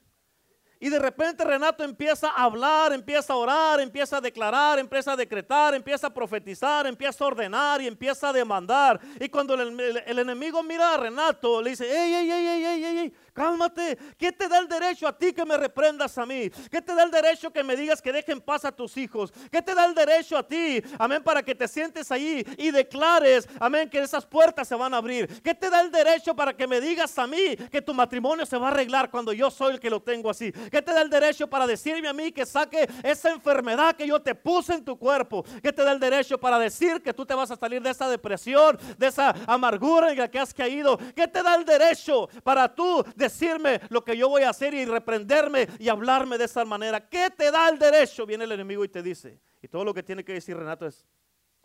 Y de repente Renato empieza a hablar, empieza a orar, empieza a declarar, empieza a decretar, empieza a profetizar, empieza a ordenar y empieza a demandar. Y cuando el, enemigo mira a Renato, le dice, ey, ey, ey, ey, ey, ey, cálmate. ¿Qué te da el derecho a ti que me reprendas a mí? ¿Qué te da el derecho que me digas que dejen paz a tus hijos? ¿Qué te da el derecho a ti, amén, para que te sientes ahí y declares, amén, que esas puertas se van a abrir? ¿Qué te da el derecho para que me digas a mí que tu matrimonio se va a arreglar cuando yo soy el que lo tengo así? ¿Qué te da el derecho para decirme a mí que saque esa enfermedad que yo te puse en tu cuerpo? ¿Qué te da el derecho para decir que tú te vas a salir de esa depresión, de esa amargura en la que has caído? ¿Qué te da el derecho para tú decirme lo que yo voy a hacer y reprenderme y hablarme de esa manera? ¿Qué te da el derecho? Viene el enemigo y te dice. Y todo lo que tiene que decir Renato es,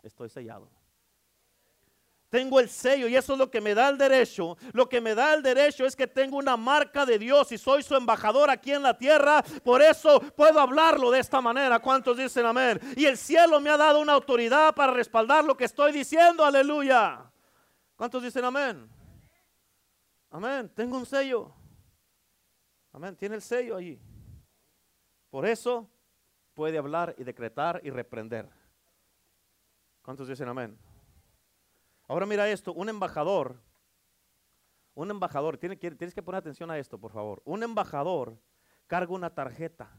estoy sellado. Tengo el sello y eso es lo que me da el derecho. Lo que me da el derecho es que tengo una marca de Dios y soy su embajador aquí en la tierra. Por eso puedo hablarlo de esta manera. ¿Cuántos dicen amén? Y el cielo me ha dado una autoridad para respaldar lo que estoy diciendo. Aleluya. ¿Cuántos dicen amén? Amén. Tengo un sello. Amén. Tiene el sello allí. Por eso puede hablar y decretar y reprender. ¿Cuántos dicen amén? Ahora mira esto, un embajador, un embajador, tienes que, tienes que poner atención a esto, por favor. Un embajador carga una tarjeta.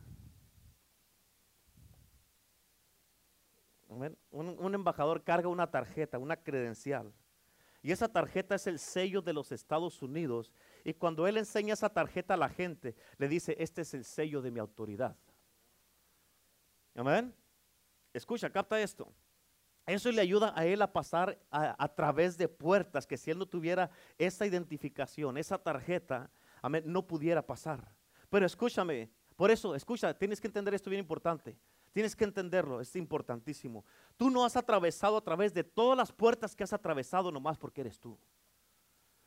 Un, un, embajador carga una tarjeta, una credencial. Y esa tarjeta es el sello de los Estados Unidos. Y cuando él enseña esa tarjeta a la gente, le dice, este es el sello de mi autoridad. Amén. Escucha, capta esto. Eso le ayuda a él a pasar a, través de puertas que si él no tuviera esa identificación, esa tarjeta, amén, no pudiera pasar. Pero escúchame, por eso, escucha, tienes que entender esto bien importante. Tienes que entenderlo, es importantísimo. Tú no has atravesado a través de todas las puertas que has atravesado nomás porque eres tú.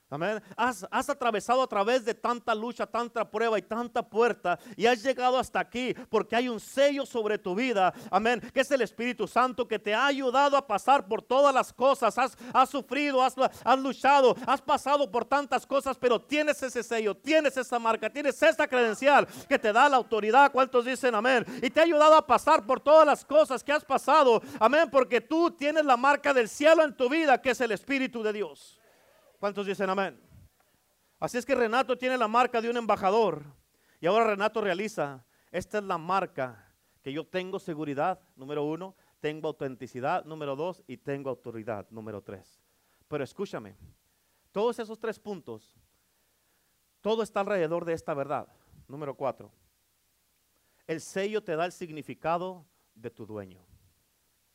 Amén. Has, has, atravesado a través de tanta lucha, tanta prueba y tanta puerta y has llegado hasta aquí porque hay un sello sobre tu vida. Amén. Que es el Espíritu Santo que te ha ayudado a pasar por todas las cosas. Has, has sufrido, has, has, luchado, has pasado por tantas cosas, pero tienes ese sello, tienes esa marca, tienes esa credencial que te da la autoridad. ¿Cuántos dicen amén? Y te ha ayudado a pasar por todas las cosas que has pasado. Amén. Porque tú tienes la marca del cielo en tu vida, que es el Espíritu de Dios. ¿Cuántos dicen amén? Así es que Renato tiene la marca de un embajador. Y ahora Renato realiza, esta es la marca que yo tengo seguridad, número uno, tengo autenticidad, número dos, y tengo autoridad, número tres. Pero escúchame, todos esos tres puntos, todo está alrededor de esta verdad. Número cuatro, el sello te da el significado de tu dueño.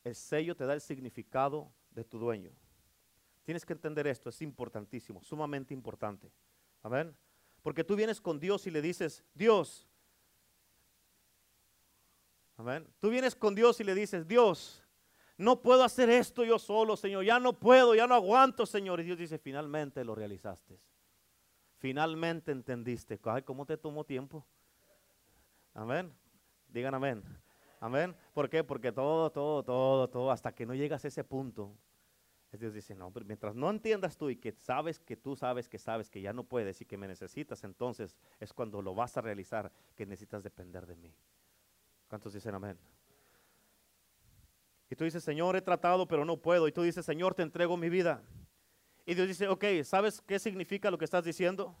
El sello te da el significado de tu dueño. Tienes que entender esto, es importantísimo, sumamente importante. Amén. Porque tú vienes con Dios y le dices, Dios, amén. Tú vienes con Dios y le dices, Dios, no puedo hacer esto yo solo, Señor, ya no puedo, ya no aguanto, Señor. Y Dios dice, finalmente lo realizaste. Finalmente entendiste. Ay, ¿cómo te tomó tiempo? Amén. Digan amén. Amén. ¿Por qué? Porque todo, todo, todo, todo, hasta que no llegas a ese punto, Dios dice, no, pero mientras no entiendas tú y que sabes que tú sabes que sabes que ya no puedes y que me necesitas, entonces es cuando lo vas a realizar que necesitas depender de mí. ¿Cuántos dicen amén? Y tú dices, Señor, he tratado, pero no puedo. Y tú dices, Señor, te entrego mi vida. Y Dios dice, ok, ¿sabes qué significa lo que estás diciendo?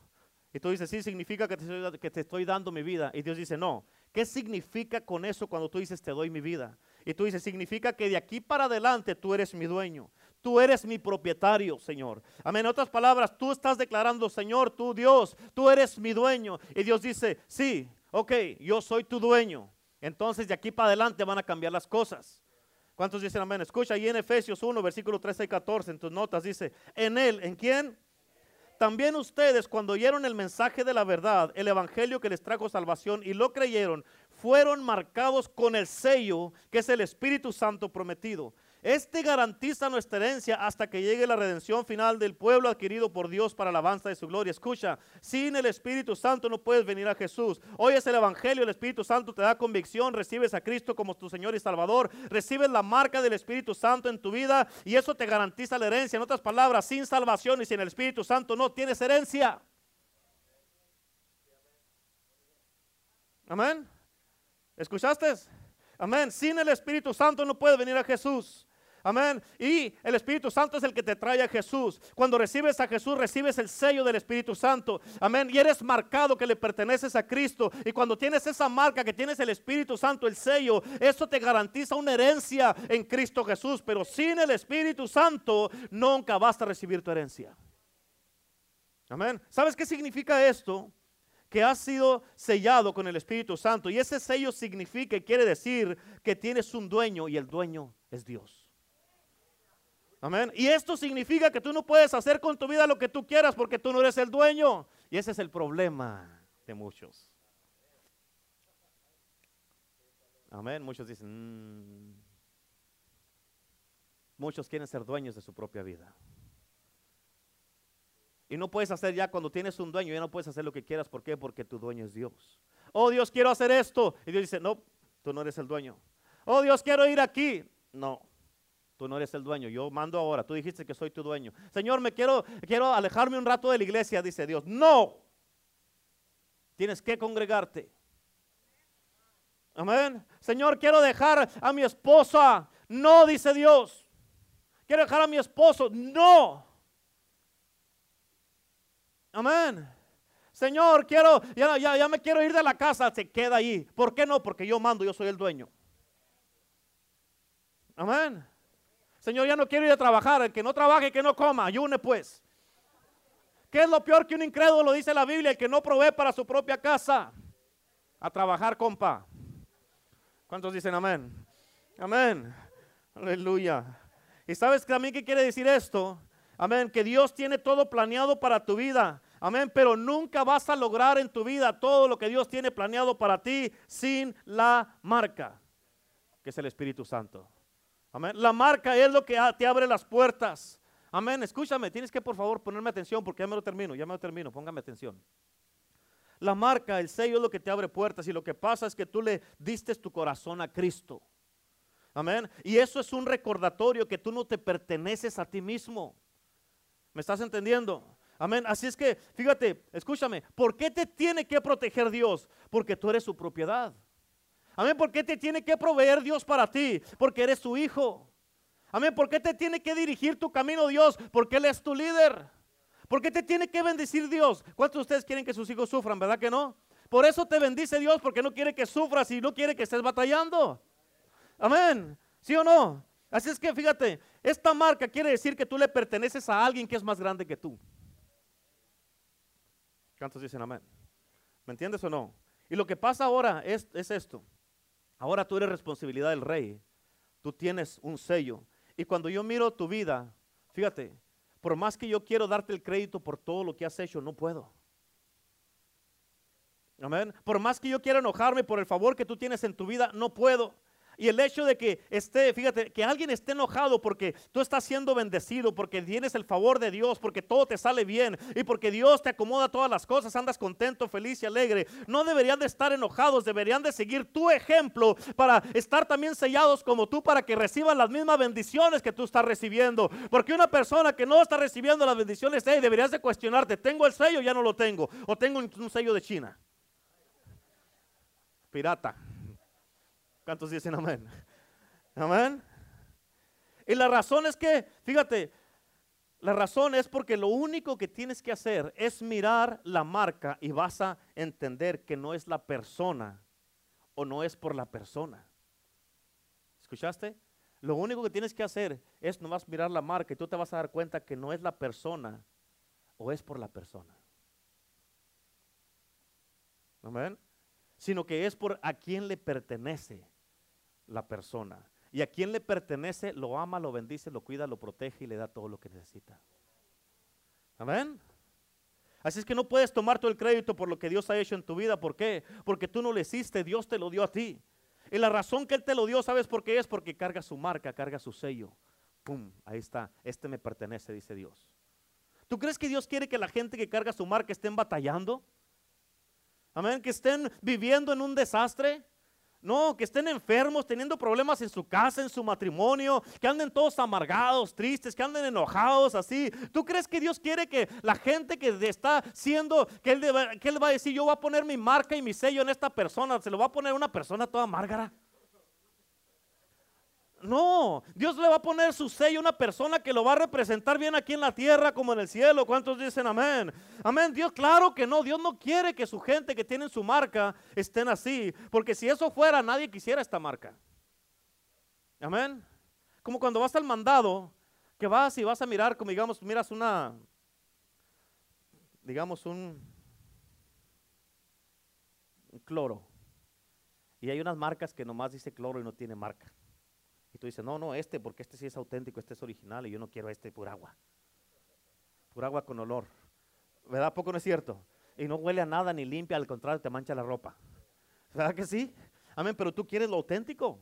Y tú dices, sí, significa que te, estoy, que te estoy dando mi vida. Y Dios dice, no. ¿Qué significa con eso cuando tú dices, te doy mi vida? Y tú dices, significa que de aquí para adelante tú eres mi dueño. Tú eres mi propietario, Señor. Amén. En otras palabras, tú estás declarando, Señor, tú Dios, tú eres mi dueño. Y Dios dice, sí, ok, yo soy tu dueño. Entonces de aquí para adelante van a cambiar las cosas. ¿Cuántos dicen amén? Escucha ahí en Efesios 1, versículo 13 y 14, en tus notas dice, en él, ¿en quién? También ustedes cuando oyeron el mensaje de la verdad, el evangelio que les trajo salvación y lo creyeron, fueron marcados con el sello que es el Espíritu Santo prometido. Este garantiza nuestra herencia hasta que llegue la redención final del pueblo adquirido por Dios para la alabanza de su gloria. Escucha, sin el Espíritu Santo no puedes venir a Jesús. Hoy es el Evangelio, el Espíritu Santo te da convicción, recibes a Cristo como tu Señor y Salvador, recibes la marca del Espíritu Santo en tu vida y eso te garantiza la herencia. En otras palabras, sin salvación y sin el Espíritu Santo no tienes herencia. Amén. ¿Escuchaste? Amén. Sin el Espíritu Santo no puedes venir a Jesús. Amén. Y el Espíritu Santo es el que te trae a Jesús. Cuando recibes a Jesús, recibes el sello del Espíritu Santo. Amén. Y eres marcado que le perteneces a Cristo. Y cuando tienes esa marca que tienes el Espíritu Santo, el sello, eso te garantiza una herencia en Cristo Jesús. Pero sin el Espíritu Santo, nunca vas a recibir tu herencia. Amén. ¿Sabes qué significa esto? que has sido sellado con el Espíritu Santo. Y ese sello significa y quiere decir que tienes un dueño y el dueño es Dios. Amén. Y esto significa que tú no puedes hacer con tu vida lo que tú quieras porque tú no eres el dueño. Y ese es el problema de muchos. Amén. Muchos dicen, mm". muchos quieren ser dueños de su propia vida. Y no puedes hacer ya cuando tienes un dueño, ya no puedes hacer lo que quieras. ¿Por qué? Porque tu dueño es Dios. Oh Dios, quiero hacer esto. Y Dios dice, no, tú no eres el dueño. Oh Dios, quiero ir aquí. No, Tú no eres el dueño, yo mando ahora. Tú dijiste que soy tu dueño. Señor, me quiero, quiero alejarme un rato de la iglesia, dice Dios. No. Tienes que congregarte. Amén. Señor, quiero dejar a mi esposa. No, dice Dios. Quiero dejar a mi esposo. No. Amén. Señor, quiero, ya, ya, ya me quiero ir de la casa. Se queda ahí. ¿Por qué no? Porque yo mando, yo soy el dueño. Amén. Señor, ya no quiero ir a trabajar. El que no trabaje, que no coma. Ayune pues. ¿Qué es lo peor que un incrédulo, dice la Biblia? El que no provee para su propia casa. A trabajar, compa. ¿Cuántos dicen amén? Amén. Aleluya. ¿Y sabes también qué quiere decir esto? Amén, que Dios tiene todo planeado para tu vida. Amén, pero nunca vas a lograr en tu vida todo lo que Dios tiene planeado para ti sin la marca, que es el Espíritu Santo. Amén. La marca es lo que te abre las puertas. Amén. Escúchame, tienes que por favor ponerme atención porque ya me lo termino, ya me lo termino, póngame atención. La marca, el sello es lo que te abre puertas y lo que pasa es que tú le diste tu corazón a Cristo. Amén. Y eso es un recordatorio que tú no te perteneces a ti mismo. ¿Me estás entendiendo? Amén. Así es que, fíjate, escúchame, ¿por qué te tiene que proteger Dios? Porque tú eres su propiedad. Amén. ¿Por qué te tiene que proveer Dios para ti? Porque eres su hijo. Amén. ¿Por qué te tiene que dirigir tu camino Dios? Porque Él es tu líder. ¿Por qué te tiene que bendecir Dios? ¿Cuántos de ustedes quieren que sus hijos sufran? ¿Verdad que no? Por eso te bendice Dios, porque no quiere que sufras y no quiere que estés batallando. Amén. ¿Sí o no? Así es que fíjate, esta marca quiere decir que tú le perteneces a alguien que es más grande que tú. ¿Cuántos dicen amén? ¿Me entiendes o no? Y lo que pasa ahora es, es esto. Ahora tú eres responsabilidad del rey. Tú tienes un sello. Y cuando yo miro tu vida, fíjate, por más que yo quiero darte el crédito por todo lo que has hecho, no puedo. Amén. Por más que yo quiera enojarme por el favor que tú tienes en tu vida, no puedo. Y el hecho de que esté, fíjate, que alguien esté enojado porque tú estás siendo bendecido, porque tienes el favor de Dios, porque todo te sale bien y porque Dios te acomoda todas las cosas, andas contento, feliz y alegre. No deberían de estar enojados, deberían de seguir tu ejemplo para estar también sellados como tú para que reciban las mismas bendiciones que tú estás recibiendo. Porque una persona que no está recibiendo las bendiciones, hey, deberías de cuestionarte, ¿tengo el sello? Ya no lo tengo. O tengo un sello de China. Pirata. ¿Cuántos dicen amén? [laughs] Amén. Y la razón es que, fíjate, la razón es porque lo único que tienes que hacer es mirar la marca y vas a entender que no es la persona o no es por la persona. ¿Escuchaste? Lo único que tienes que hacer es nomás mirar la marca y tú te vas a dar cuenta que no es la persona o es por la persona. Amén. Sino que es por a quién le pertenece la persona. Y a quien le pertenece, lo ama, lo bendice, lo cuida, lo protege y le da todo lo que necesita. Amén. Así es que no puedes tomar todo el crédito por lo que Dios ha hecho en tu vida. ¿Por qué? Porque tú no lo hiciste, Dios te lo dio a ti. Y la razón que Él te lo dio, ¿sabes por qué es? Porque carga su marca, carga su sello. ¡Pum! Ahí está. Este me pertenece, dice Dios. ¿Tú crees que Dios quiere que la gente que carga su marca estén batallando? Amén. Que estén viviendo en un desastre. No, que estén enfermos, teniendo problemas en su casa, en su matrimonio, que anden todos amargados, tristes, que anden enojados, así. ¿Tú crees que Dios quiere que la gente que está siendo, que él, que él va a decir, yo voy a poner mi marca y mi sello en esta persona, se lo va a poner una persona toda amargada? No, Dios le va a poner su sello a una persona que lo va a representar bien aquí en la tierra como en el cielo. ¿Cuántos dicen amén? Amén. Dios, claro que no. Dios no quiere que su gente que tiene su marca estén así. Porque si eso fuera, nadie quisiera esta marca. Amén. Como cuando vas al mandado, que vas y vas a mirar, como digamos, miras una, digamos, un, un cloro. Y hay unas marcas que nomás dice cloro y no tiene marca. Y tú dices, no, no, este, porque este sí es auténtico, este es original y yo no quiero este por agua. Por agua con olor. ¿Verdad? Poco no es cierto. Y no huele a nada ni limpia, al contrario, te mancha la ropa. ¿Verdad que sí? Amén, pero tú quieres lo auténtico.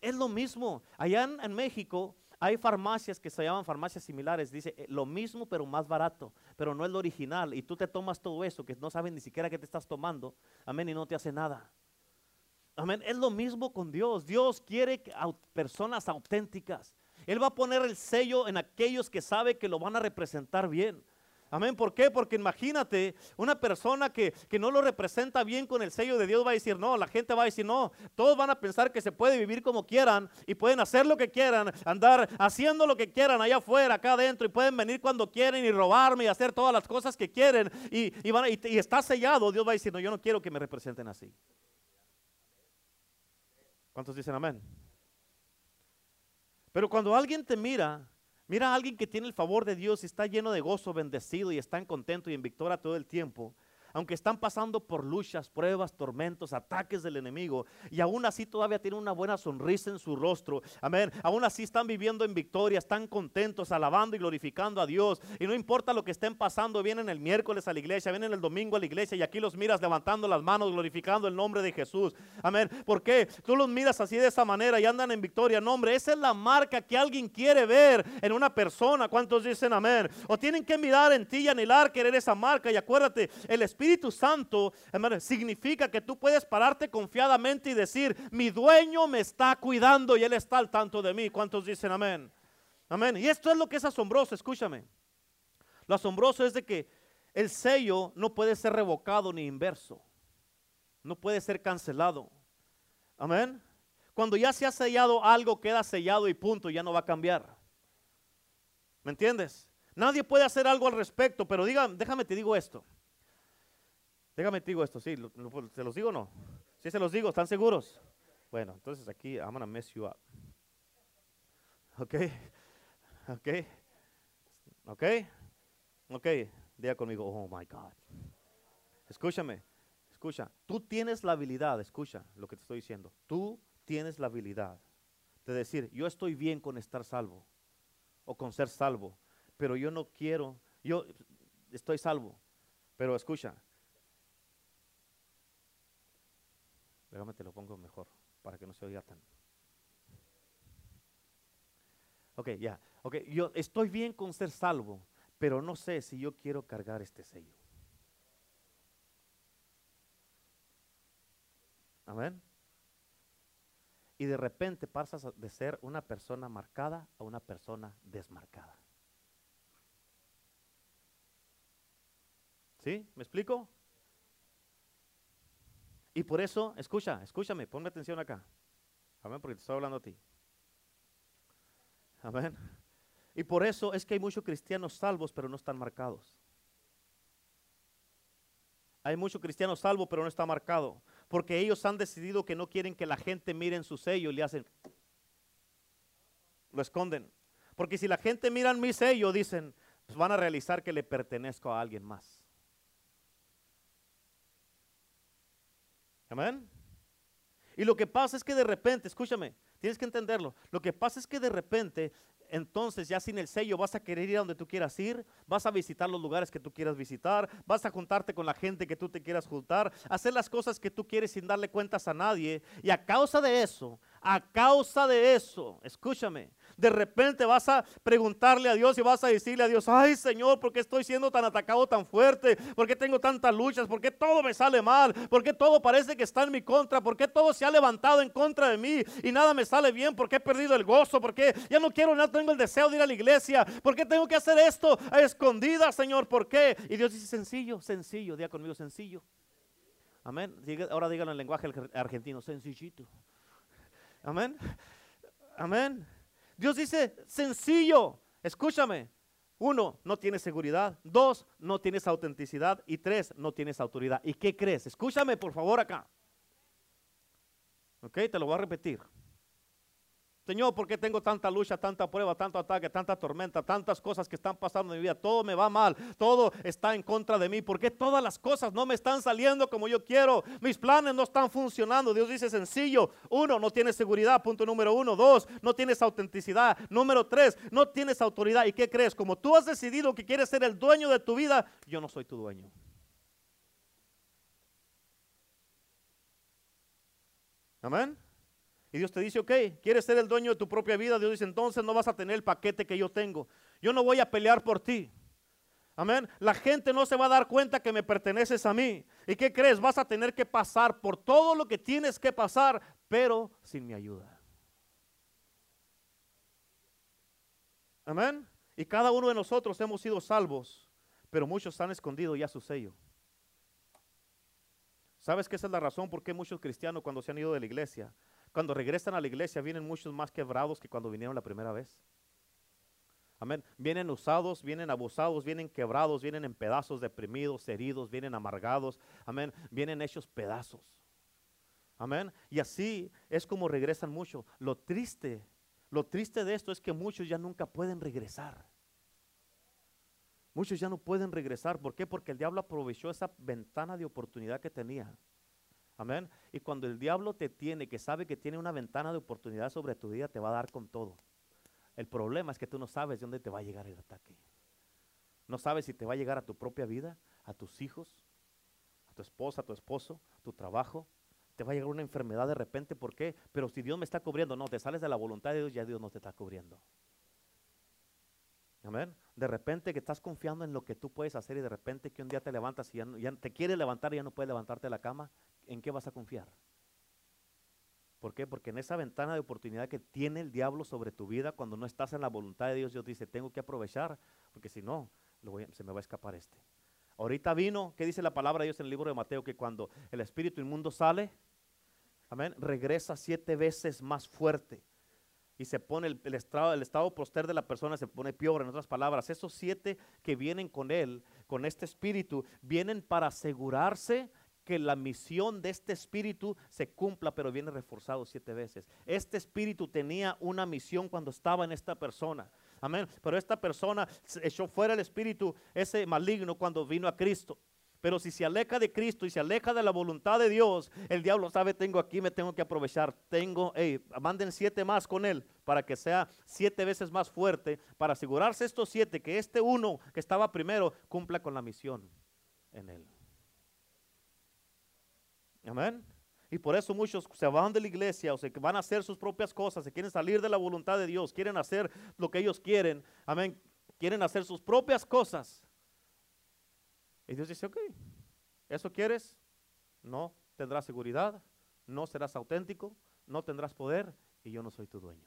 Es lo mismo. Allá en, México hay farmacias que se llaman farmacias similares. Dice eh, lo mismo, pero más barato. Pero no es lo original. Y tú te tomas todo eso que no sabes ni siquiera qué te estás tomando. Amén, y no te hace nada. Amén. Es lo mismo con Dios. Dios quiere personas auténticas. Él va a poner el sello en aquellos que sabe que lo van a representar bien. Amén. ¿Por qué? Porque imagínate, una persona que, que, no lo representa bien con el sello de Dios va a decir no, la gente va a decir no, todos van a pensar que se puede vivir como quieran y pueden hacer lo que quieran, andar haciendo lo que quieran allá afuera, acá adentro y pueden venir cuando quieren y robarme y hacer todas las cosas que quieren y, y, está sellado. Dios va a decir no, yo no quiero que me representen así. ¿Cuántos dicen amén? Pero cuando alguien te mira, mira a alguien que tiene el favor de Dios y está lleno de gozo, bendecido y está en contento y en victoria todo el tiempo, aunque están pasando por luchas, pruebas, tormentos, ataques del enemigo, y aún así todavía tienen una buena sonrisa en su rostro. Amén. Aún así están viviendo en victoria, están contentos, alabando y glorificando a Dios. Y no importa lo que estén pasando, vienen el miércoles a la iglesia, vienen el domingo a la iglesia y aquí los miras levantando las manos, glorificando el nombre de Jesús. Amén. ¿Por qué? Tú los miras así de esa manera y andan en victoria. No, hombre, esa es la marca que alguien quiere ver en una persona. ¿Cuántos dicen amén? O tienen que mirar en ti y anhelar querer esa marca. Y acuérdate, el Espíritu Santo, significa que tú puedes pararte confiadamente y decir, mi dueño me está cuidando y él está al tanto de mí. ¿Cuántos dicen amén? Amén. Y esto es lo que es asombroso, escúchame. Lo asombroso es de que el sello no puede ser revocado ni inverso. No puede ser cancelado. Amén. Cuando ya se ha sellado algo, queda sellado y punto, ya no va a cambiar. ¿Me entiendes? Nadie puede hacer algo al respecto, pero diga, déjame te digo esto. Déjame te digo esto, sí, ¿se los digo o no? Sí, se los digo, ¿están seguros? Bueno, entonces aquí, I'm gonna mess you up. ¿Ok? ¿Ok? ¿Ok? Ok, diga conmigo, oh my God. Escúchame, escucha, tú tienes la habilidad, escucha lo que te estoy diciendo, tú tienes la habilidad de decir, yo estoy bien con estar salvo o con ser salvo, pero yo no quiero, yo estoy salvo, pero escucha, déjame te lo pongo mejor para que no se oiga tan. Ok, ya, ok, yo estoy bien con ser salvo, pero no sé si yo quiero cargar este sello. Amén. Y de repente pasas de ser una persona marcada a una persona desmarcada. ¿Sí? ¿Me explico? Y por eso, escucha, escúchame, ponme atención acá. Amén, porque te estoy hablando a ti. Amén. Y por eso es que hay muchos cristianos salvos, pero no están marcados. Hay muchos cristianos salvos, pero no está marcado. Porque ellos han decidido que no quieren que la gente mire en su sello y le hacen. Lo esconden. Porque si la gente mira en mi sello, dicen, pues van a realizar que le pertenezco a alguien más. Amén. Y lo que pasa es que de repente, escúchame, tienes que entenderlo. Lo que pasa es que de repente entonces ya sin el sello vas a querer ir a donde tú quieras ir, vas a visitar los lugares que tú quieras visitar, vas a juntarte con la gente que tú te quieras juntar, hacer las cosas que tú quieres sin darle cuentas a nadie. Y a causa de eso, a causa de eso, escúchame, de repente vas a preguntarle a Dios y vas a decirle a Dios, ay Señor, ¿por qué estoy siendo tan atacado tan fuerte? ¿Por qué tengo tantas luchas? ¿Por qué todo me sale mal? ¿Por qué todo parece que está en mi contra? ¿Por qué todo se ha levantado en contra de mí y nada me sale bien? ¿Por qué he perdido el gozo? ¿Por qué ya no quiero, no tengo el deseo de ir a la iglesia? ¿Por qué tengo que hacer esto a escondidas, Señor? ¿Por qué? Y Dios dice, sencillo, sencillo, diga conmigo, sencillo. Amén. Ahora díganlo en lenguaje argentino, sencillito. Amén. Amén. Dios dice, sencillo, escúchame. Uno, no tienes seguridad. Dos, no tienes autenticidad. Y tres, no tienes autoridad. ¿Y qué crees? Escúchame por favor acá. Ok, te lo voy a repetir. Señor, ¿por qué tengo tanta lucha, tanta prueba, tanto ataque, tanta tormenta, tantas cosas que están pasando en mi vida? Todo me va mal, todo está en contra de mí. ¿Por qué todas las cosas no me están saliendo como yo quiero? Mis planes no están funcionando. Dios dice sencillo. Uno, no tienes seguridad, punto número uno. Dos, no tienes autenticidad. Número tres, no tienes autoridad. ¿Y qué crees? Como tú has decidido que quieres ser el dueño de tu vida, yo no soy tu dueño. Amén. Y Dios te dice, ok, quieres ser el dueño de tu propia vida. Dios dice, entonces no vas a tener el paquete que yo tengo. Yo no voy a pelear por ti. Amén. La gente no se va a dar cuenta que me perteneces a mí. ¿Y qué crees? Vas a tener que pasar por todo lo que tienes que pasar, pero sin mi ayuda. Amén. Y cada uno de nosotros hemos sido salvos, pero muchos han escondido ya su sello. ¿Sabes que esa es la razón por qué muchos cristianos cuando se han ido de la iglesia cuando regresan a la iglesia vienen muchos más quebrados que cuando vinieron la primera vez. Amén. Vienen usados, vienen abusados, vienen quebrados, vienen en pedazos, deprimidos, heridos, vienen amargados. Amén. Vienen hechos pedazos. Amén. Y así es como regresan muchos. Lo triste, lo triste de esto es que muchos ya nunca pueden regresar. Muchos ya no pueden regresar. ¿Por qué? Porque el diablo aprovechó esa ventana de oportunidad que tenía. Amén. Y cuando el diablo te tiene, que sabe que tiene una ventana de oportunidad sobre tu vida, te va a dar con todo. El problema es que tú no sabes de dónde te va a llegar el ataque. No sabes si te va a llegar a tu propia vida, a tus hijos, a tu esposa, a tu esposo, a tu trabajo. Te va a llegar una enfermedad de repente. ¿Por qué? Pero si Dios me está cubriendo, no, te sales de la voluntad de Dios, ya Dios no te está cubriendo. Amén. De repente que estás confiando en lo que tú puedes hacer y de repente que un día te levantas y ya, ya te quieres levantar y ya no puedes levantarte de la cama, ¿en qué vas a confiar? ¿Por qué? Porque en esa ventana de oportunidad que tiene el diablo sobre tu vida, cuando no estás en la voluntad de Dios, Dios dice, tengo que aprovechar, porque si no, se me va a escapar este. Ahorita vino, ¿qué dice la palabra de Dios en el libro de Mateo? Que cuando el espíritu inmundo sale, amén, regresa siete veces más fuerte. Y se pone el, estado, el estado poster de la persona, se pone peor. En otras palabras, esos siete que vienen con él, con este espíritu, vienen para asegurarse que la misión de este espíritu se cumpla, pero viene reforzado siete veces. Este espíritu tenía una misión cuando estaba en esta persona. Amén. Pero esta persona echó fuera el espíritu, ese maligno, cuando vino a Cristo. Pero si se aleja de Cristo y se aleja de la voluntad de Dios, el diablo sabe, tengo aquí, me tengo que aprovechar. Tengo, hey, manden siete más con él para que sea siete veces más fuerte, para asegurarse estos siete, que este uno que estaba primero cumpla con la misión en él. Amén. Y por eso muchos se van de la iglesia o se van a hacer sus propias cosas, se quieren salir de la voluntad de Dios, quieren hacer lo que ellos quieren. Amén. Quieren hacer sus propias cosas. Y Dios dice, ok, ¿eso quieres? No tendrás seguridad, no serás auténtico, no tendrás poder y yo no soy tu dueño.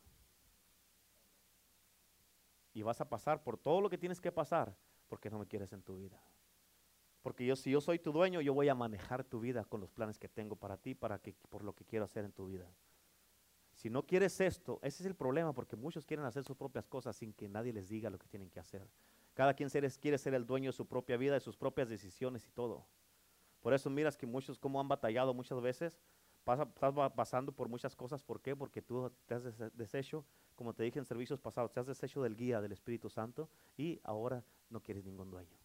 Y vas a pasar por todo lo que tienes que pasar porque no me quieres en tu vida. Porque yo, si yo soy tu dueño, yo voy a manejar tu vida con los planes que tengo para ti, para que, por lo que quiero hacer en tu vida. Si no quieres esto, ese es el problema, porque muchos quieren hacer sus propias cosas sin que nadie les diga lo que tienen que hacer. Cada quien quiere ser el dueño de su propia vida, de sus propias decisiones y todo. Por eso miras que muchos como han batallado muchas veces, pasa, estás pasando por muchas cosas. ¿Por qué? Porque tú te has deshecho, como te dije en servicios pasados, te has deshecho del guía del Espíritu Santo y ahora no quieres ningún dueño.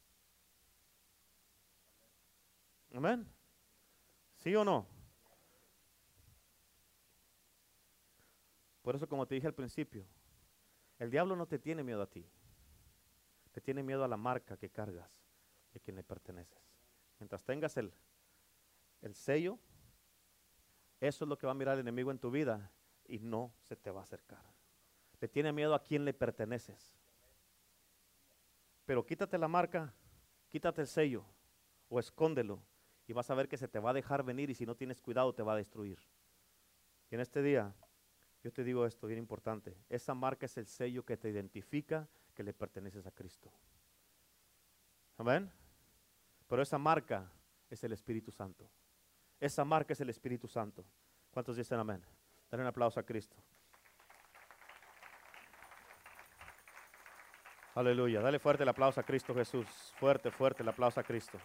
Amén. ¿Sí o no? Por eso, como te dije al principio, el diablo no te tiene miedo a ti. Te tiene miedo a la marca que cargas y a quien le perteneces. Mientras tengas el, el sello, eso es lo que va a mirar el enemigo en tu vida y no se te va a acercar. Le tiene miedo a quien le perteneces. Pero quítate la marca, quítate el sello o escóndelo y vas a ver que se te va a dejar venir y si no tienes cuidado te va a destruir. Y en este día, yo te digo esto bien importante, esa marca es el sello que te identifica que le perteneces a Cristo. Amén. Pero esa marca es el Espíritu Santo. Esa marca es el Espíritu Santo. ¿Cuántos dicen amén? Dale un aplauso a Cristo. Aleluya. Dale fuerte el aplauso a Cristo Jesús. Fuerte, fuerte el aplauso a Cristo.